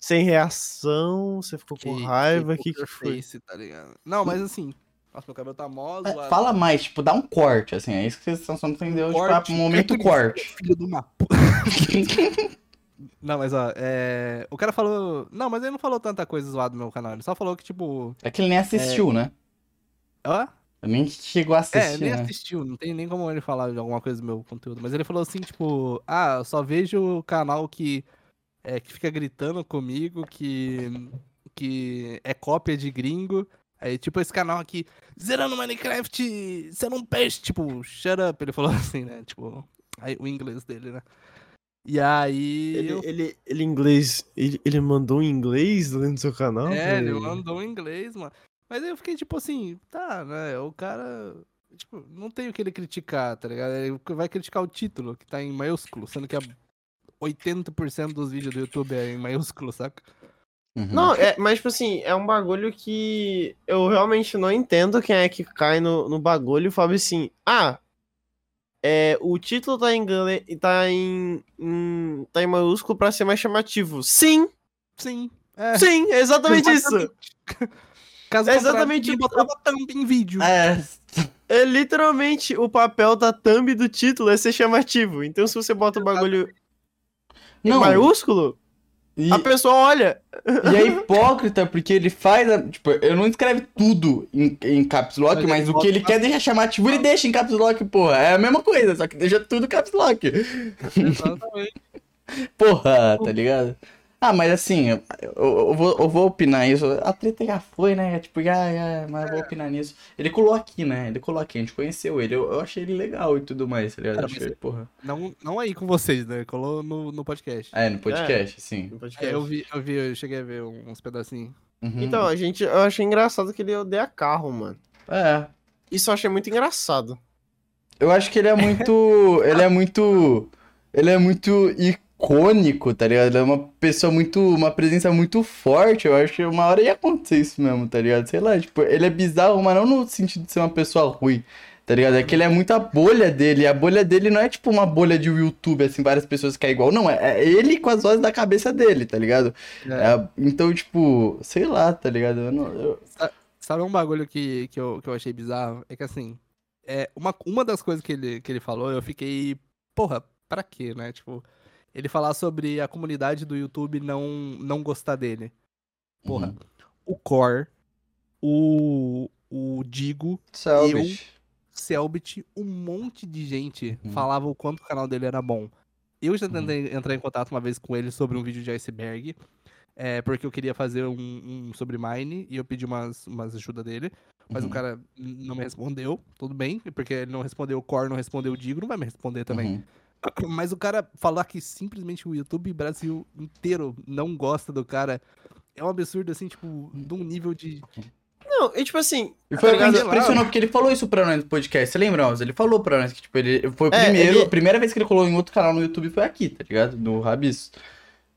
Sem reação? Você ficou com Que- raiva? O que, que poker foi? face, tá ligado? Não, mas assim, nossa, meu cabelo tá mó É, zoado. Fala mais, tipo, dá um corte, assim. É isso que vocês só não entenderam. Tipo, Corte, ah, momento cartunizado, corte. Filho de uma. (laughs) Não, mas ó, é... o cara falou. Não, mas ele não falou tanta coisa zoada no meu canal. Ele só falou que, tipo. É que ele nem assistiu, né? Ó? Ele nem chegou a É, assistir, nem né? assistiu, não tem nem como ele falar de alguma coisa do meu conteúdo. Mas ele falou assim, tipo, ah, eu só vejo o canal que, é, que fica gritando comigo, que, que é cópia de gringo. Aí, tipo, esse canal aqui, zerando Minecraft, você não perde, tipo, shut up. Ele falou (laughs) assim, né? Tipo, aí, o inglês dele, né? E aí. Ele, eu- ele, ele inglês. Ele, ele mandou em inglês dentro do seu canal? É, ele mandou em inglês, mano. Mas aí eu fiquei tipo assim, tá, né? O cara. Tipo, não tem o que ele criticar, tá ligado? Ele vai criticar o título, que tá em maiúsculo, sendo que a 80% dos vídeos do YouTube é em maiúsculo, saca? Uhum. Não, é, mas tipo assim, é um bagulho que eu realmente não entendo quem é que cai no, no bagulho e fala assim, ah, é, o título tá em inglês tá em, em- tá em maiúsculo pra ser mais chamativo. Sim, Sim. É. sim, é exatamente isso. Caso É exatamente botava thumb em vídeo. É, É literalmente o papel da thumb do título é ser chamativo. Então se você bota o bagulho não. maiúsculo, E, a pessoa olha. e é (laughs) hipócrita, porque ele faz. a- tipo, ele não escreve tudo em, em caps lock, Mas mas o que ele quer deixar chamativo, ele deixa em caps lock, porra. É a mesma coisa, só que deixa tudo caps lock. Exatamente. (laughs) Porra, tá ligado? Ah, mas assim, eu, eu vou, eu vou opinar isso. A treta já foi, né? Tipo, já, já, mas eu vou opinar nisso. Ele colou aqui, né? Ele colou aqui, a gente conheceu ele. Eu, eu achei ele legal e tudo mais, tá ligado? Mas achei, porra. Não, não aí com vocês, né? Colou no, no podcast. É, no podcast, sim. É, eu vi, eu vi, eu cheguei a ver uns pedacinhos. Uhum. Então, a gente, eu achei engraçado que ele odeia carro, mano. É. Isso eu achei muito engraçado. Eu acho que ele é muito. ele é muito. Ele é muito icônico, tá ligado? Ele é uma pessoa muito. Uma presença muito forte. Eu acho que uma hora ia acontecer isso mesmo, tá ligado? Sei lá, tipo, ele é bizarro, mas não no sentido de ser uma pessoa ruim. Tá ligado? É que ele é muito a bolha dele. E a bolha dele não é tipo uma bolha de YouTube, assim, várias pessoas que é igual. Não, é, é ele com as vozes da cabeça dele, tá ligado? É, então, tipo, sei lá, tá ligado? Eu não, eu- Sabe um bagulho que, que, eu, que eu achei bizarro? É que assim, é, uma, uma das coisas que ele, que ele falou, eu fiquei, porra, pra quê, né? Tipo, ele falar sobre a comunidade do YouTube não, não gostar dele. Porra, Uhum. o Core, o, o Digo, Selbit. Selbit, um monte de gente Uhum. falava o quanto o canal dele era bom. Eu já tentei entrar em contato uma vez com ele sobre um vídeo de iceberg, é, porque eu queria fazer um, um sobre Mine e eu pedi umas, umas ajuda dele, mas Uhum. o cara não me respondeu, tudo bem, porque ele não respondeu o Core, não respondeu o Digo, não vai me responder também. Uhum. (coughs) Mas o cara falar que simplesmente o YouTube Brasil inteiro não gosta do cara é um absurdo, assim, tipo, de um nível de. Não, e tipo assim. E foi tá impressionou, porque ele falou isso pra nós no podcast. Você lembra, Alves? Ele falou pra nós que, tipo, ele foi o É, primeiro. ele- A primeira vez que ele colou em outro canal no YouTube foi aqui, tá ligado? No Rabis.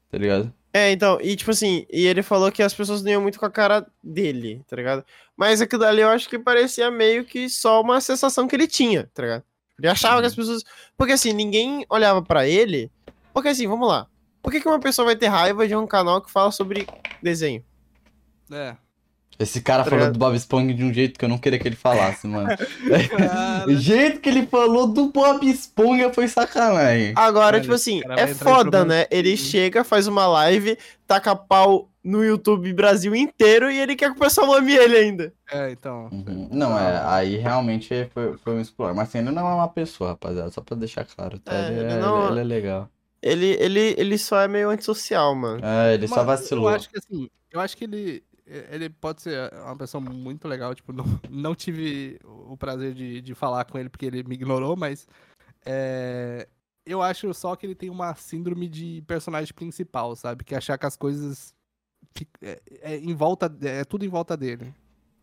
Tá ligado? É, então, e tipo assim, e ele falou que as pessoas não iam muito com a cara dele, tá ligado? Mas aquilo dali eu acho que parecia meio que só uma sensação que ele tinha, tá ligado? Ele achava que as pessoas. Porque assim, ninguém olhava pra ele. Porque assim, vamos lá. Por que, que uma pessoa vai ter raiva de um canal que fala sobre desenho? É. Esse cara Tá falou do Bob Esponja de um jeito que eu não queria que ele falasse, mano. (laughs) O jeito que ele falou do Bob Esponja foi sacanagem. Agora, Olha, tipo assim, é foda, né? Ele chega, faz uma live, taca pau no YouTube Brasil inteiro e ele quer que o pessoal ame ele ainda. é, então. Uhum. Não, é, aí realmente foi, foi um explorar. Mas assim, ele não é uma pessoa, rapaziada. Só pra deixar claro, tá? É, ele, ele é, não- ele- ele é legal. Ele, ele, ele só é meio antissocial, mano. É, ele só Mano, vacilou. Eu acho que assim, eu acho que ele. Ele pode ser uma pessoa muito legal, tipo, não, não tive o prazer de, de falar com ele porque ele me ignorou, mas é, eu acho só que ele tem uma síndrome de personagem principal, sabe? Que é achar que as coisas é, é em volta, é tudo em volta dele.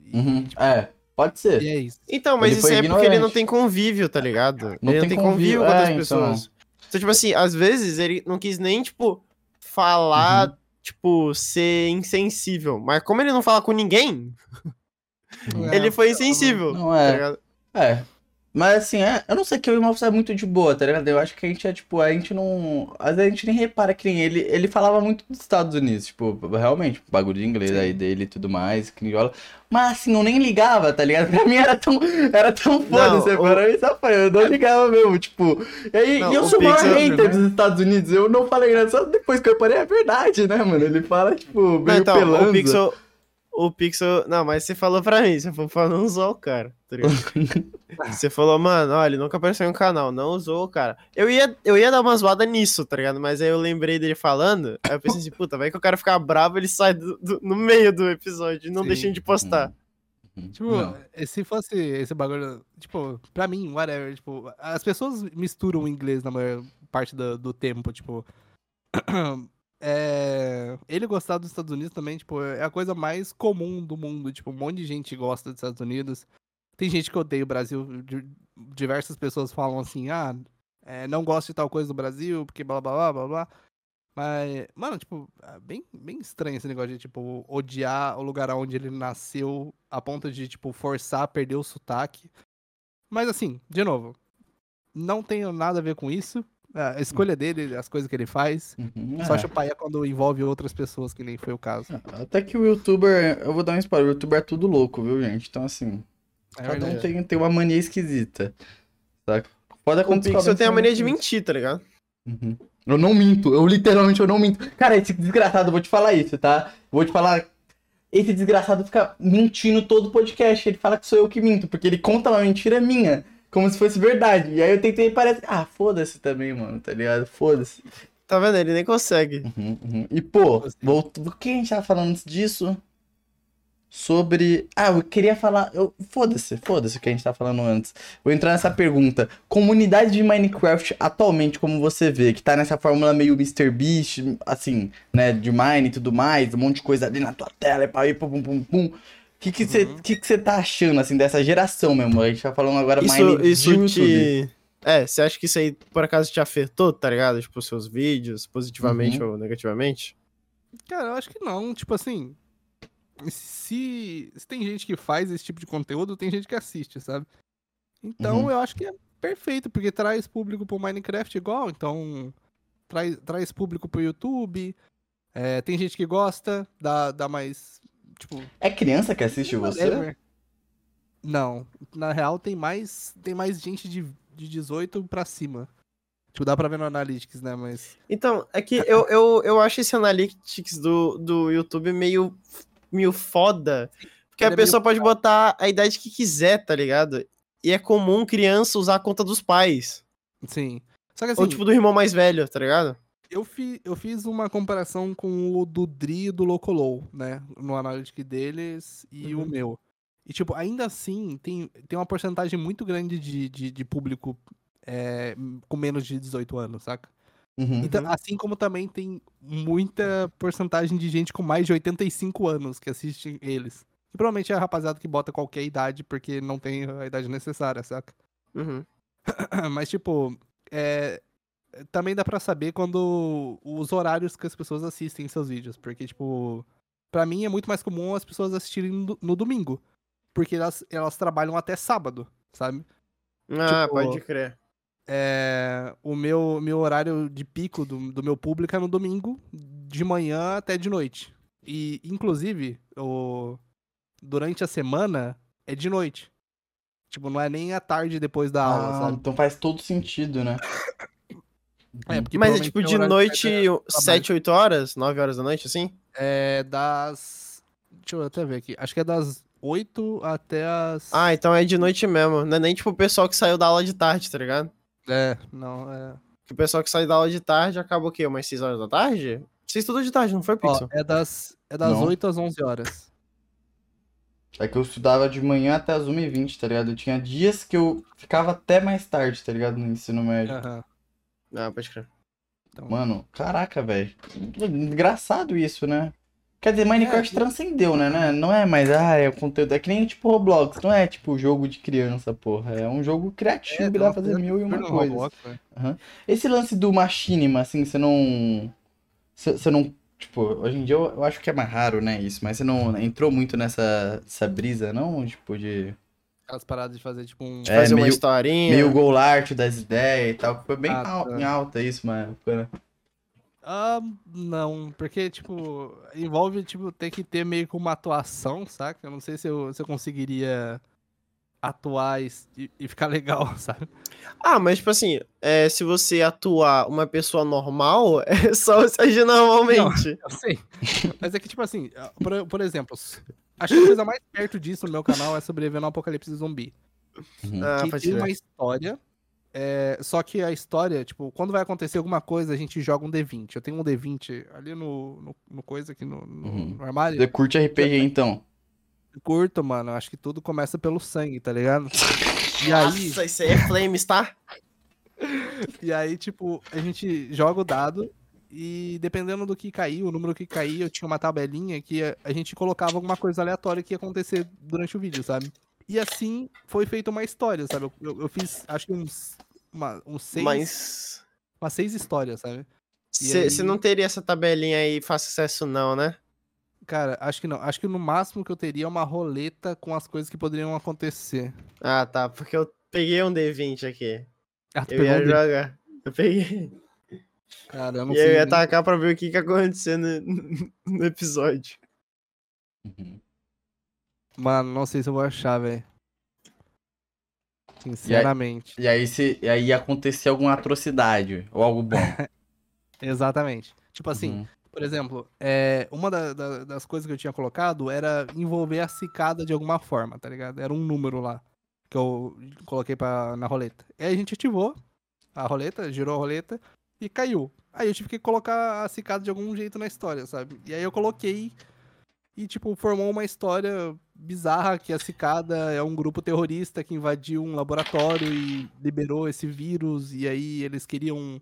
E, Uhum. É, pode ser. e é isso. Então, mas Ele isso é porque ele não ignorante. tem convívio, tá ligado? Não ele tem não tem convívio, convívio com é, outras então. pessoas. Então, tipo assim, às vezes ele não quis nem, tipo, falar, Uhum. tipo, ser insensível. Mas como ele não fala com ninguém, É, ele foi insensível. Não tá é. ligado? É. Mas assim, é, eu não sei que o Imóvel é muito de boa, tá ligado? Eu acho que a gente é, tipo, a gente não. Às vezes a gente nem repara que nem ele. Ele falava muito dos Estados Unidos, tipo, realmente, bagulho de inglês aí dele e tudo mais, crioula. Mas assim, eu nem ligava, tá ligado? Pra mim era tão, era tão foda, você o- parou e só foi, eu não ligava mesmo, tipo. E aí, Não, e eu sou o maior hater né? dos Estados Unidos, eu não falei nada, só depois que eu parei, é verdade, né, mano? Ele fala, tipo, Não, meio então, pelanza. o Pixel. O Pixel. Não, mas você falou pra mim, você falou pra não usar o cara, tá ligado? (laughs) você falou, mano, olha, ele nunca apareceu em um canal, não usou o cara. Eu ia, eu ia dar uma zoada nisso, tá ligado? Mas aí eu lembrei dele falando, aí eu pensei assim, puta, vai que o cara ficar bravo, ele sai do- do- no meio do episódio e não Sim. deixa ele de postar. Uhum. Tipo, Não. se fosse esse bagulho, tipo, pra mim, whatever, tipo, as pessoas misturam o inglês na maior parte do, do tempo, tipo. (clears throat) é, ele gostar dos Estados Unidos também, tipo, é a coisa mais comum do mundo. Tipo, um monte de gente gosta dos Estados Unidos. Tem gente que odeia o Brasil. di- Diversas pessoas falam assim, ah, é, não gosto de tal coisa do Brasil, porque blá blá blá blá blá. Mas, mano, tipo, é bem, bem estranho esse negócio de, tipo, odiar o lugar onde ele nasceu a ponto de, tipo, forçar a perder o sotaque. Mas, assim, de novo, não tenho nada a ver com isso. A escolha dele, as coisas que ele faz. Uhum, Só é. chupaia quando envolve outras pessoas, que nem foi o caso. Até que o youtuber, eu vou dar um spoiler, o youtuber é tudo louco, viu, gente? Então, assim, É cada um tem, tem uma mania esquisita. Saca? Pode O acontecer. Pixel tem a mania de mentir. mentir, tá ligado? Uhum. Eu não minto, eu literalmente eu não minto. Cara, esse desgraçado, eu vou te falar isso, tá? Vou te falar. Esse desgraçado fica mentindo todo o podcast. Ele fala que sou eu que minto, porque ele conta uma mentira minha, como se fosse verdade. E aí eu tentei e parece. Ah, foda-se também, mano, tá ligado? Foda-se. Tá vendo? Ele nem consegue. Uhum, uhum. E, pô, voltou... o que a gente tava falando antes disso? Sobre. Ah, eu queria falar. Eu... Foda-se, foda-se o que a gente tava falando antes. Vou entrar nessa pergunta. Comunidade de Minecraft atualmente, como você vê, que tá nessa fórmula meio MrBeast, assim, né, de Mine e tudo mais, um monte de coisa ali na tua tela, e pá, e pum, pum, pum, pum. O que que você Uhum. que que você tá achando, assim, dessa geração mesmo? A gente tá falando agora Isso, de isso YouTube. te. É, você acha que isso aí por acaso te afetou, tá ligado? Tipo, os seus vídeos, positivamente ou negativamente? Cara, eu acho que não. Tipo assim. Se, se tem gente que faz esse tipo de conteúdo, tem gente que assiste, sabe? Então Uhum. eu acho que é perfeito, porque traz público pro Minecraft igual, então. Traz, traz público pro YouTube. é, tem gente que gosta, dá, dá mais. Tipo. É criança que assiste você? whatever. Não. Na real, tem mais. Tem mais gente de, de 18 pra cima. Tipo, dá pra ver no Analytics, né? Mas. Então, é que eu, eu, eu acho esse analytics do, do YouTube meio, meio foda. Porque Ele a é meio pessoa pode botar a idade que quiser, tá ligado? E é comum criança usar a conta dos pais. Sim. Só que assim. Ou tipo do irmão mais velho, tá ligado? Eu, fi, eu fiz uma comparação com o do Dri e do Locolou, né? No Analytics deles e o Uhum. meu. E, tipo, ainda assim, tem, tem uma porcentagem muito grande de, de, de público é, com menos de 18 anos, saca? Uhum. Então, assim como também tem muita porcentagem de gente com mais de 85 anos que assiste eles. E provavelmente é a rapaziada que bota qualquer idade porque não tem a idade necessária, saca? Uhum. (clears throat) Mas, tipo, é, também dá pra saber quando os horários que as pessoas assistem seus vídeos. Porque, tipo, pra mim é muito mais comum as pessoas assistirem no, no domingo. Porque elas, elas trabalham até sábado, sabe? Ah, Tipo, pode crer. É, o meu, meu horário de pico do, do meu público é no domingo, de manhã até de noite. E, inclusive, o, durante a semana é de noite. Tipo, não é nem à tarde depois da aula, Ah, sabe? então faz todo sentido, né? (laughs) É, porque Mas é tipo de noite, ter 7, 8 horas? 9 horas da noite, assim? É das. Deixa eu até ver aqui. Acho que é das 8 até as. Ah, então é de noite mesmo. Não é nem tipo o pessoal que saiu da aula de tarde, tá ligado? É, não, é. O pessoal que sai da aula de tarde acaba o quê? Umas 6 horas da tarde? Você estudou de tarde, não foi, Ó, Pixel? é das, é das Não. 8 às 11 horas. É que eu estudava de manhã até as 1h20, tá ligado? Eu tinha dias que eu ficava até mais tarde, tá ligado? No ensino médio. Aham. Ah, pode crer. Então, Mano, caraca, velho. Engraçado isso, né? Quer dizer, Minecraft É, transcendeu, né? né? Não é mais, ah, é o conteúdo. É que nem tipo Roblox, não é tipo jogo de criança, porra. É um jogo criativo É, que dá pra fazer pra mil e uma coisas. Roblox, né? Esse lance do machinima, assim, você não. Você você não. Tipo, hoje em dia eu, eu acho que é mais raro, né? Isso, mas você não entrou muito nessa essa brisa, não? Tipo, de. Aquelas paradas de fazer tipo um. É, Fazer uma meio- historinha. Meio goal art das ideias e tal. Foi bem Ah, al- tá. em alta isso, uma época, né? Ah, não, porque, tipo, envolve, tipo, ter que ter meio que uma atuação, saca? Eu não sei se eu, se eu conseguiria atuar e, e- ficar (laughs) legal, sabe? Ah, mas tipo assim, é, se você atuar uma pessoa normal, (laughs) é só você agir normalmente. (laughs) Eu sei. Mas é que, tipo assim, por, por exemplo, acho que a coisa mais perto disso no meu canal é sobreviver no apocalipse zumbi. Uhum. Ah, que tem crer. uma história. é, só que a história, tipo, quando vai acontecer alguma coisa, a gente joga um D20. Eu tenho um D20 ali no, no, no coisa aqui no, no, Uhum. no armário. Você curte RPG então? Curto, mano. Acho que tudo começa pelo sangue, tá ligado? (laughs) E aí, Nossa, isso aí é flames, tá? (laughs) E aí, tipo, a gente joga o dado e dependendo do que cair, o número que cair, eu tinha uma tabelinha que a- gente colocava alguma coisa aleatória que ia acontecer durante o vídeo, sabe? E assim foi feita uma história, sabe? Eu, eu- fiz, acho que uns, uma, uns seis, Mas. umas seis histórias, sabe? Você aí- não teria essa tabelinha aí fácil acesso, não, né? Cara, acho que não. Acho que no máximo que eu teria é uma roleta com as coisas que poderiam acontecer. Ah, tá. Porque eu peguei um D20 aqui. Ah, Eu ia um jogar. Eu peguei. Cara, eu não E eu ia nem- tacar pra ver o que que ia acontecer no, no episódio. Uhum. Mano, não sei se eu vou achar, velho. Sinceramente. E aí, se, e aí ia acontecer alguma atrocidade ou algo bom. (laughs) Exatamente. Tipo assim, Uhum. por exemplo, é, uma da- da- das coisas que eu tinha colocado era envolver a cicada de alguma forma, tá ligado? Era um número lá que eu coloquei pra, na roleta. E aí a gente ativou a roleta, girou a roleta e caiu. Aí eu tive que colocar a cicada de algum jeito na história, sabe? E aí eu coloquei e, tipo, formou uma história bizarra que a cicada é um grupo terrorista que invadiu um laboratório e liberou esse vírus. E aí eles queriam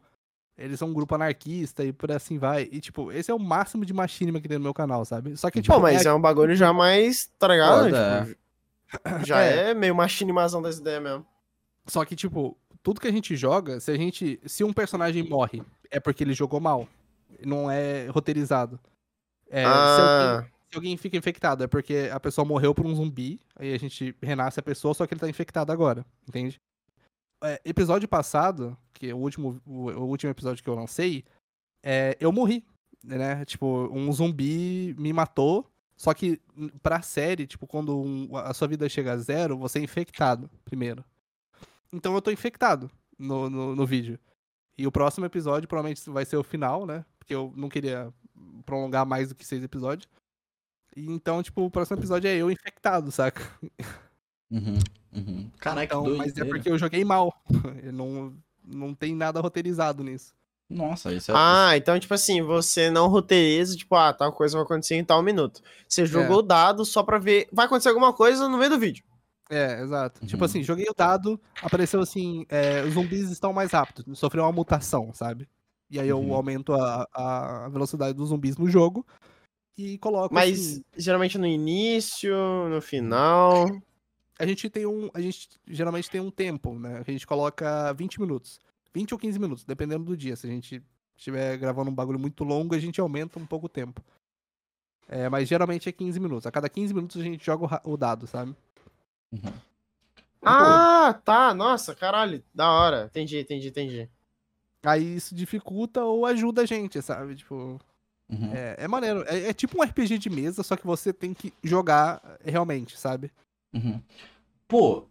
eles são um grupo anarquista e por assim vai. E, tipo, esse é o máximo de machinima que tem no meu canal, sabe? Só que, tipo, Pô, mas é- é um bagulho já mais, tá ligado? Tipo, já É. é. meio machinimazão dessa ideia mesmo. só que, tipo, tudo que a gente joga, se a gente. Se um personagem morre, é porque ele jogou mal. Não é roteirizado. É, se, alguém, ah, se alguém fica infectado, é porque a pessoa morreu por um zumbi, aí a gente renasce a pessoa, só que ele tá infectado agora, entende? É, episódio passado, que é o último, o, o último episódio que eu lancei, é, eu morri, né? Tipo, um zumbi me matou, só que pra série, tipo, quando um- a sua vida chega a zero, você é infectado primeiro. Então eu tô infectado no, no, no vídeo. E o próximo episódio provavelmente vai ser o final, né? Porque eu não queria prolongar mais do que seis episódios. E então, tipo, o próximo episódio é eu infectado, saca? Uhum. Uhum. Caraca, Então, que mas é doideira. porque eu joguei mal. (laughs) Eu não, não tem nada roteirizado nisso. Nossa, isso é. ah, então, tipo assim, você não roteiriza, tipo, ah, tal coisa vai acontecer em tal minuto. Você jogou o dado só pra ver. Vai acontecer alguma coisa no meio do vídeo. É, exato. Tipo Uhum. assim, joguei o dado, apareceu assim, é, os zumbis estão mais rápidos, sofreu uma mutação, sabe? E aí eu Uhum. aumento a, a velocidade dos zumbis no jogo e coloco Mas assim, geralmente no início, no final. a gente tem um, a gente geralmente tem um tempo, né? A gente coloca 20 minutos. 20 ou 15 minutos, dependendo do dia. Se a gente estiver gravando um bagulho muito longo, a gente aumenta um pouco o tempo. É, mas geralmente é 15 minutos. A cada 15 minutos a gente joga o o dado, sabe? Uhum. Ah, tá. Nossa, caralho. Da hora. Entendi, entendi, entendi. Aí isso dificulta ou ajuda a gente, sabe? Tipo, Uhum. é, é maneiro. É, é tipo um RPG de mesa, só que você tem que jogar realmente, sabe? Uhum. Pô,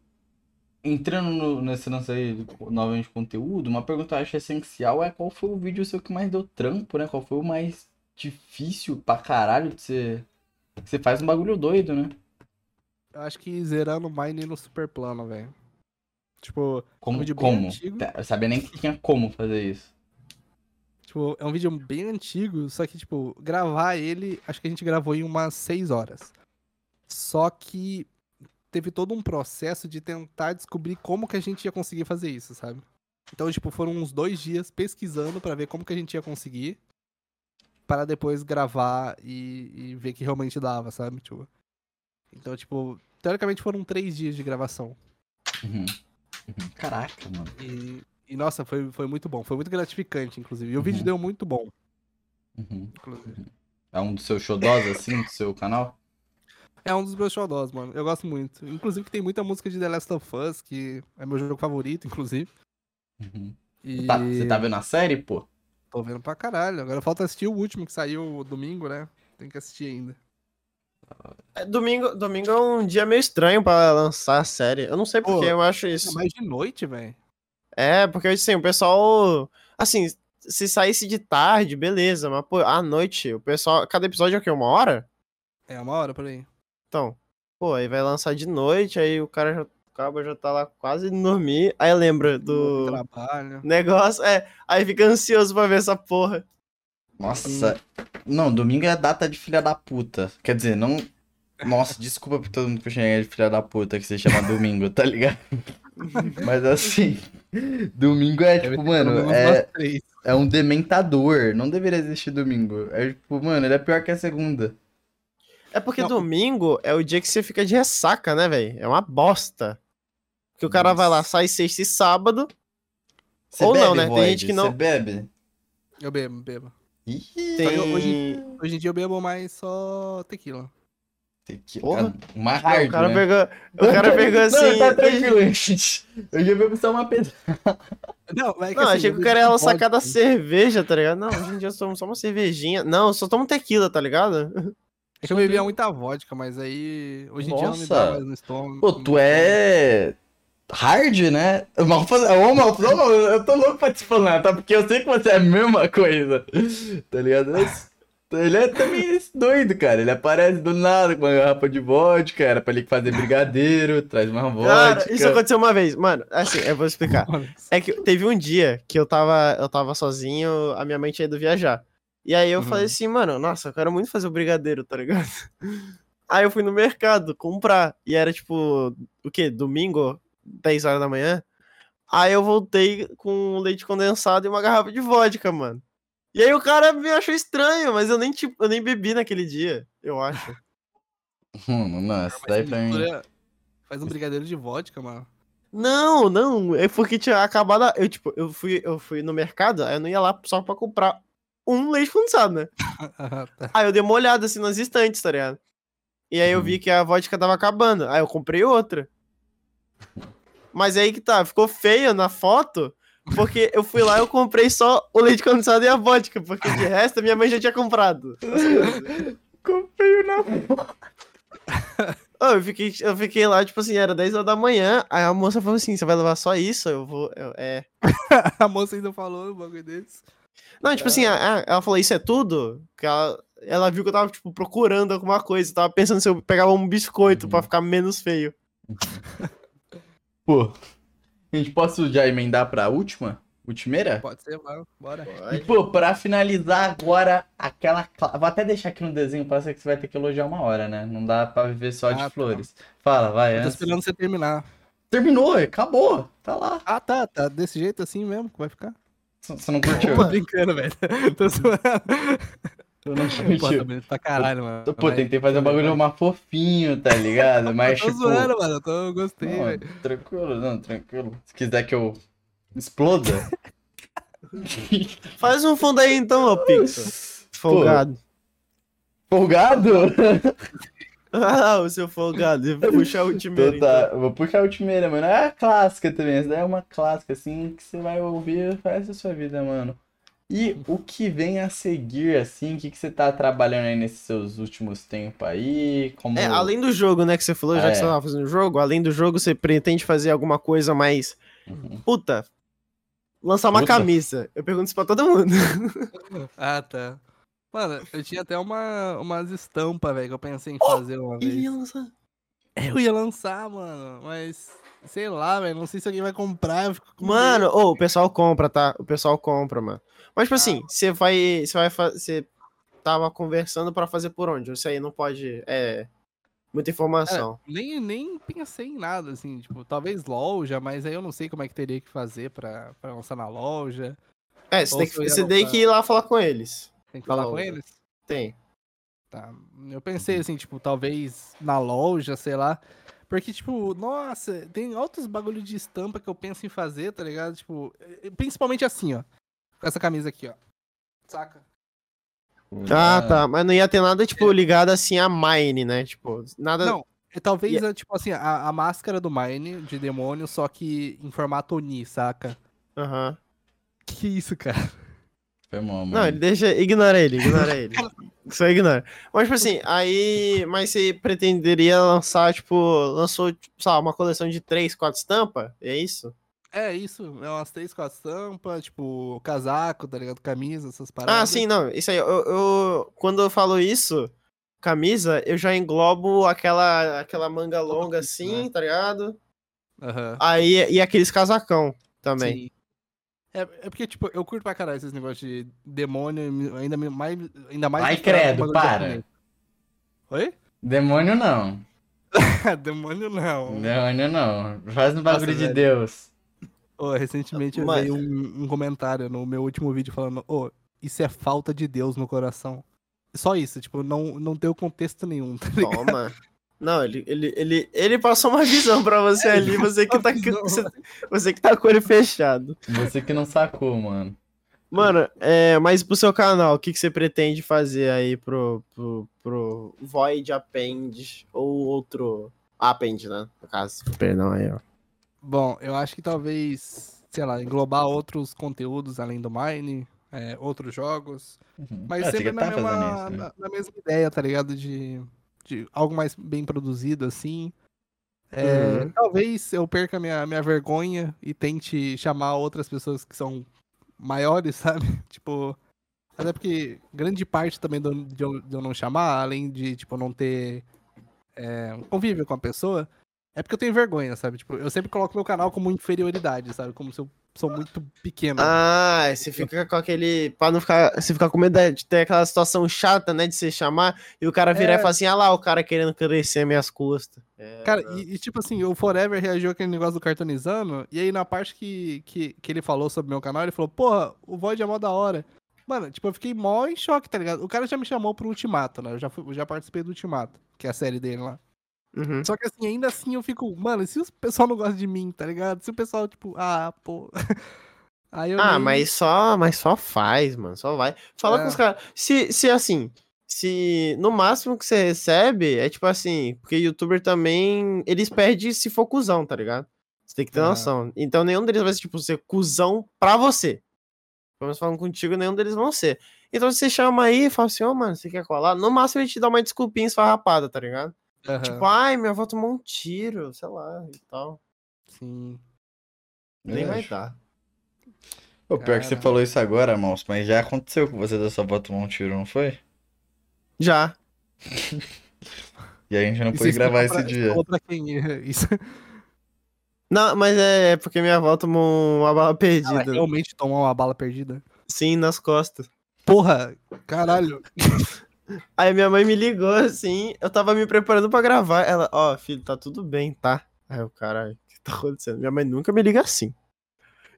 entrando no- nesse lance aí do- novamente de conteúdo, uma pergunta que eu acho essencial é qual foi o vídeo seu que mais deu trampo, né? Qual foi o mais difícil pra caralho de você. Você faz um bagulho doido, né? Eu acho que zerando Mine no super plano, velho. Tipo, Como? vídeo bem como? antigo. Tá, Eu sabia nem que tinha como fazer isso. Tipo, é um vídeo bem antigo, só que, tipo, gravar ele, acho que a gente gravou em umas 6 horas. Só que teve todo um processo de tentar descobrir como que a gente ia conseguir fazer isso, sabe? Então, tipo, foram uns dois dias pesquisando pra ver como que a gente ia conseguir. Para depois gravar e, e ver que realmente dava, sabe? Tipo, então, tipo, teoricamente foram três dias de gravação. Uhum. Uhum. Caraca, mano. E, e, nossa, foi, foi muito bom. Foi muito gratificante, inclusive. E o vídeo Uhum. deu muito bom, Uhum. É um dos seus xodós, assim, do seu canal? É um dos meus xodós, mano. Eu gosto muito. Inclusive que tem muita música de The Last of Us, que é meu jogo favorito, inclusive. Uhum. E Tá, você tá vendo a série, pô? tô vendo pra caralho. Agora falta assistir o último que saiu domingo, né? Tem que assistir ainda. É, Domingo, domingo é um dia meio estranho pra lançar a série. Eu não sei Pô, porque eu acho É isso. mais de noite, velho. É, porque assim, o pessoal. Assim, se saísse de tarde, beleza, mas pô, à noite, o pessoal. Cada episódio é o quê? Uma hora? É uma hora por aí. Então, pô, aí vai lançar de noite, aí o cara já, o cabo já tá lá quase dormir, aí lembra do Trabalho. negócio, é, aí fica ansioso pra ver essa porra. Nossa. Não, domingo é data de filha da puta. Quer dizer, não. Nossa, (laughs) desculpa pra todo mundo que eu chamei de filha da puta que se chama domingo, tá ligado? (laughs) Mas assim. Domingo é, tipo, mano, é, é um dementador. Não deveria existir domingo. É, tipo, mano, ele é pior que a segunda. É porque Não. domingo é o dia que você fica de ressaca, né, velho? É uma bosta. Porque o cara vai lá, sai sexta e sábado. Você Ou não, bebe, né? Tem Void? gente que não- Você bebe? Eu bebo, bebo. Tem. hoje- Hoje em dia eu bebo mais só tequila. tequila. Porra. Uma hard, o cara né? pegou. O cara pegou assim. Não, tá tranquilo, gente. Eu já bebo só uma pedra. Não, é que Não, assim, achei que o cara ia sacar da cerveja, tá ligado? Não, hoje em dia eu tomo só uma cervejinha. Não, eu só tomo tequila, tá ligado? É que eu bebia muita vodka, mas aí hoje em dia não me Nossa. dá mais no estômago. Pô, tu é. Hard, né? Ô, Malfaz, ô, eu tô louco pra te falar, tá? Porque eu sei que você é a mesma coisa. Tá ligado? Ele é também doido, cara. Ele aparece do nada com uma garrafa de vodka, era pra ele fazer brigadeiro, traz uma vodka. Cara, isso aconteceu uma vez. Mano, assim, eu vou explicar. (laughs) É que teve um dia que eu tava, eu tava sozinho, a minha mãe tinha ido viajar. E aí eu Uhum. falei assim, mano, nossa, eu quero muito fazer o brigadeiro, tá ligado? (laughs) Aí eu fui no mercado comprar. E era tipo, o quê? Domingo, 10 horas da manhã. Aí eu voltei com leite condensado e uma garrafa de vodka, mano. E aí o cara me achou estranho, mas eu nem, tipo, eu nem bebi naquele dia, eu acho. (laughs) Hum, nossa, daí pra mim. Faz um brigadeiro de vodka, mano. Não, não, é porque tinha acabado. Eu, tipo, eu fui, eu fui no mercado, aí eu não ia lá só pra comprar um leite condensado, né? (laughs) Ah, tá. Aí eu dei uma olhada assim nas estantes, tá ligado? E aí eu vi que a vodka tava acabando. Aí eu comprei outra. Mas aí que tá, ficou feio na foto, porque eu fui lá e eu comprei só o leite condensado e a vodka, porque de resto minha mãe já tinha comprado. Comprei na Ô, eu, fiquei, eu fiquei lá, tipo assim, era 10 horas da manhã, aí a moça falou assim, você vai levar só isso? Eu vou, eu- é... (laughs) A moça ainda falou um bagulho desse. Não, tipo assim, a- a- ela falou, isso é tudo? Que ela, ela viu que eu tava, tipo, procurando alguma coisa. Tava pensando se eu pegava um biscoito Uhum. pra ficar menos feio. (laughs) Pô, a gente posso já emendar pra última? Ultimeira? Pode ser, vai, bora. E, pô, pra finalizar agora, aquela. Vou até deixar aqui no desenho, parece que você vai ter que elogiar uma hora, né? Não dá pra viver só de Ah, tá. flores. Fala, vai, Eu tô antes. esperando você terminar. Terminou, acabou. Tá lá. Ah, tá, tá desse jeito assim mesmo que vai ficar. Você não curtiu? Tô brincando, velho. (laughs) Tô zoando. Eu não (laughs) Pô, tô bonito pra caralho, mano. Pô, Mas- tentei fazer um bagulho mais fofinho, tá ligado? Mas, (laughs) Tô tipo. zoando, mano. Eu tô, eu gostei, Não, velho. tranquilo, não, tranquilo. Se quiser que eu exploda. (laughs) Faz um fundo aí então, ô Pixel. Folgado. Folgado? Ah, o seu folgado. Puxa o time. Então tá, eu vou puxar a ultimeira, mano. É a clássica também. Essa daí é uma clássica, assim, que você vai ouvir o resto da sua vida, mano. E o que vem a seguir, assim, o que, que você tá trabalhando aí nesses seus últimos tempos aí? Como... É, além do jogo, né, que você falou, já Ah, que você é. tava fazendo jogo, além do jogo, você pretende fazer alguma coisa mais. Uhum. Puta. Lançar uma Puta. camisa. Eu pergunto isso pra todo mundo. (laughs) Ah, tá. Mano, eu tinha até uma, umas estampas, velho, que eu pensei em fazer uma vez. Ele ia lançar. Eu ia lançar, mano, mas sei lá, velho, não sei se alguém vai comprar. eu fico com Mano, ô, o pessoal compra, tá? O pessoal compra, mano. Mas, tipo Ah. assim, você vai. Você vai fazer. Você tava conversando pra fazer por onde? Isso aí não pode. É. Muita informação. medo. Nem, nem pensei em nada, assim, tipo, talvez loja, mas aí eu não sei como é que teria que fazer pra, pra lançar na loja. É, você tem, que, você tem que ir lá falar com eles. Tem que falar com loja. eles? Tem. Tá. Eu pensei assim, tipo, talvez na loja, sei lá. Porque, tipo, nossa, tem outros bagulho de estampa que eu penso em fazer, tá ligado? Tipo, principalmente assim, ó. Com essa camisa aqui, ó. Saca? Ah, tá. Mas não ia ter nada, tipo, ligado assim a Mine, né? Tipo, nada. Não, é, talvez, é, tipo assim, a, a máscara do Mine, de demônio, só que em formato Oni, saca? Aham. Que isso, cara? Foi mal, mano. Não, ele deixa. Ignora ele, ignora ele. (laughs) Só ignora. Mas, tipo assim, aí. Mas você pretenderia lançar, tipo. Lançou, tipo, sei lá, uma coleção de três, quatro estampas? É isso? É isso, é umas três, quatro estampas, tipo, casaco, tá ligado? Camisa, essas Ah, paradas. sim, não. Isso aí, eu, eu- Quando eu falo isso, camisa, eu já englobo aquela, aquela manga longa assim, né? tá ligado? Aham. Aí, e aqueles casacão também. Sim. É, é porque, tipo, eu curto pra caralho esses negócios de demônio, e ainda mais. Ainda mais Ai, credo, para. Oi? Demônio não. (laughs) demônio não. Demônio não. Faz um bagulho de velho. Deus. Ô, recentemente Mas- veio um, um comentário no meu último vídeo falando, ô, isso é falta de Deus no coração. Só isso, tipo, não, não deu contexto nenhum, tá ligado? Toma. Não, ele, ele, ele, ele passou uma visão pra você ali, você que, tá, você, você que tá com olho fechado. Você que não sacou, mano. Mano, é, mas pro seu canal, o que, que você pretende fazer aí pro, pro, pro Void Append ou outro Append, né? No caso. Perdão aí, ó. Bom, eu acho que talvez, sei lá, englobar outros conteúdos além do Mine, é, outros jogos, mas Ah, sempre já na, tá mesma, isso, né? na, na mesma ideia, tá ligado? De, de algo mais bem produzido, assim. É, Uhum. Talvez eu perca minha, minha vergonha e tente chamar outras pessoas que são maiores, (laughs) sabe? Tipo. Até porque grande parte também do- de eu, de eu não chamar, além de, tipo, não ter é, um convívio com a pessoa, é porque eu tenho vergonha, sabe? Tipo, eu sempre coloco meu canal como inferioridade, sabe? Como se eu sou muito pequeno. Ah, você fica com aquele. Pra não ficar. Você fica com medo de ter aquela situação chata, né? De você chamar e o cara virar É. e falar assim: ah lá, o cara querendo crescer minhas custas. É, Cara, e, e, tipo assim, o Forever reagiu aquele negócio do cartonizando, e aí na parte que, que, que ele falou sobre meu canal, ele falou, porra, o Void é mó da hora. Mano, tipo, eu fiquei mó em choque, tá ligado? O cara já me chamou pro Ultimato, né? Eu já, fui, eu já participei do Ultimato, que é a série dele lá. Uhum. Só que assim, ainda assim eu fico, mano, e se o pessoal não gosta de mim, tá ligado? Se o pessoal, tipo, ah, pô. (laughs) Aí eu Ah, nem- mas só, mas só faz, mano. Só vai. Fala É. com os caras. Se, se assim, se no máximo que você recebe é tipo assim, porque youtuber também, eles perdem se for cuzão, tá ligado? Você tem que ter Ah. noção. Então nenhum deles vai ser, tipo, ser cuzão pra você. Pelo menos falando contigo, nenhum deles vão ser. Então você chama aí e fala assim, ô, mano, você quer colar? No máximo ele te dá uma desculpinha esfarrapada, tá ligado? Aham, Tipo, ai, minha avó tomou um tiro, sei lá, e tal. sim. Nem É, vai dar. Pô, pior que você falou isso agora, mouse, mas já aconteceu com você da sua avó tomar um tiro, não foi? Já. E a gente não Isso pôde gravar esse pra- dia. quem? Isso. Não, mas é porque minha avó tomou uma bala Ela perdida. realmente tomou uma bala perdida. Sim, nas costas. Porra, caralho. (laughs) Aí minha mãe me ligou assim, eu tava me preparando pra gravar. Ela, ó, filho, tá tudo bem, tá? Aí eu, caralho, o que tá acontecendo? Minha mãe nunca me liga assim.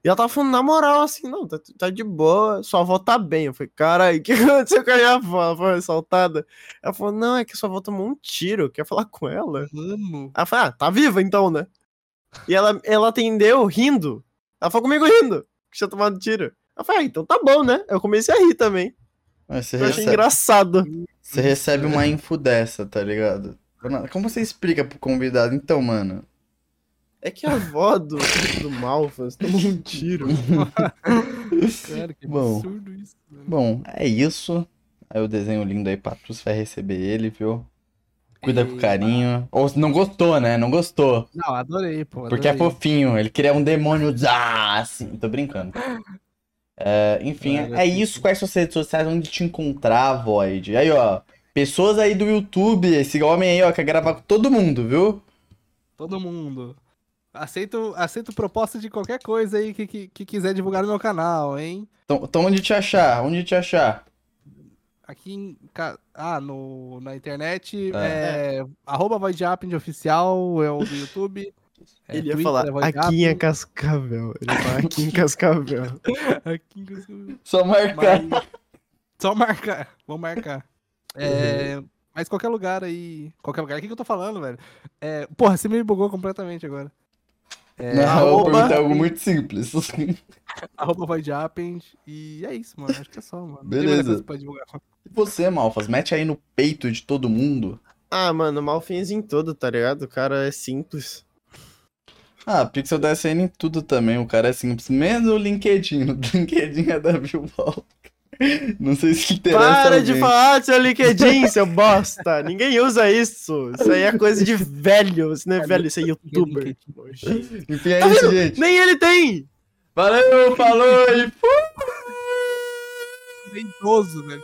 E ela tava falando na moral, assim, não, tá, tá de boa, sua avó tá bem. Eu falei, caralho, o que (laughs) aconteceu com a minha avó? Ela foi assaltada. Ela falou, não, é que sua avó tomou um tiro, quer falar com ela? Mano. Ela falou, ah, tá viva então, né? E ela, ela atendeu rindo. Ela falou comigo rindo, que tinha tomado tiro. Eu falei, ah, então tá bom, né? Eu comecei a rir também. Você Eu achei recebe, engraçado. você recebe uma info dessa, tá ligado? Como você explica pro convidado? Então, mano, É que a avó do, do Malfas tomou um tiro. (laughs) Cara, que Bom. absurdo isso. mano. Bom, é isso. Aí o desenho lindo aí você vai receber ele, viu? Cuida com carinho. Ou não gostou, né? Não gostou. Não, adorei, pô. Porque é adorei. fofinho. Ele queria um demônio. Ah, assim. Tô brincando. (laughs) É, enfim, Olha, é isso. Quais são as redes sociais onde te encontrar, Void? Aí, ó. Pessoas aí do YouTube. Esse homem aí, ó, quer gravar com todo mundo, viu? Todo mundo. Aceito, aceito proposta de qualquer coisa aí que, que, que quiser divulgar no meu canal, hein? Então, então onde te achar? Onde te achar? Aqui em. Ah, no, na internet É. é. Arroba oficial, é o do (laughs) YouTube. É, Ele ia Twitter, falar, é Voidjapping. aqui em Cascavel. Ele fala, aqui em Cascavel. Aqui em Cascavel. Só marcar. Mas... Só marcar. Vou marcar. É, Mas qualquer lugar aí. Qualquer lugar. O que, que eu tô falando, velho? É... Porra, você me bugou completamente agora. É... Não, eu arroba- perguntei algo (laughs) muito simples. Arroba Voidjapping. E é isso, mano. Acho que é só, mano. Beleza. E você, Malfas, mete aí no peito de todo mundo. Ah, mano, Malfins em tudo, tá ligado? O cara é simples. Ah, Pixel DSN em tudo também. O cara é simples. Menos o LinkedIn. (laughs) O LinkedIn é da Volta. Não sei se interessa. Para de alguém. falar do seu LinkedIn, seu bosta. Ninguém usa isso. Isso aí é coisa de velho. Isso não é velho, isso é youtuber. Enfim, é Tá isso, gente. Nem ele tem! Valeu, falou e fui! Idoso, velho.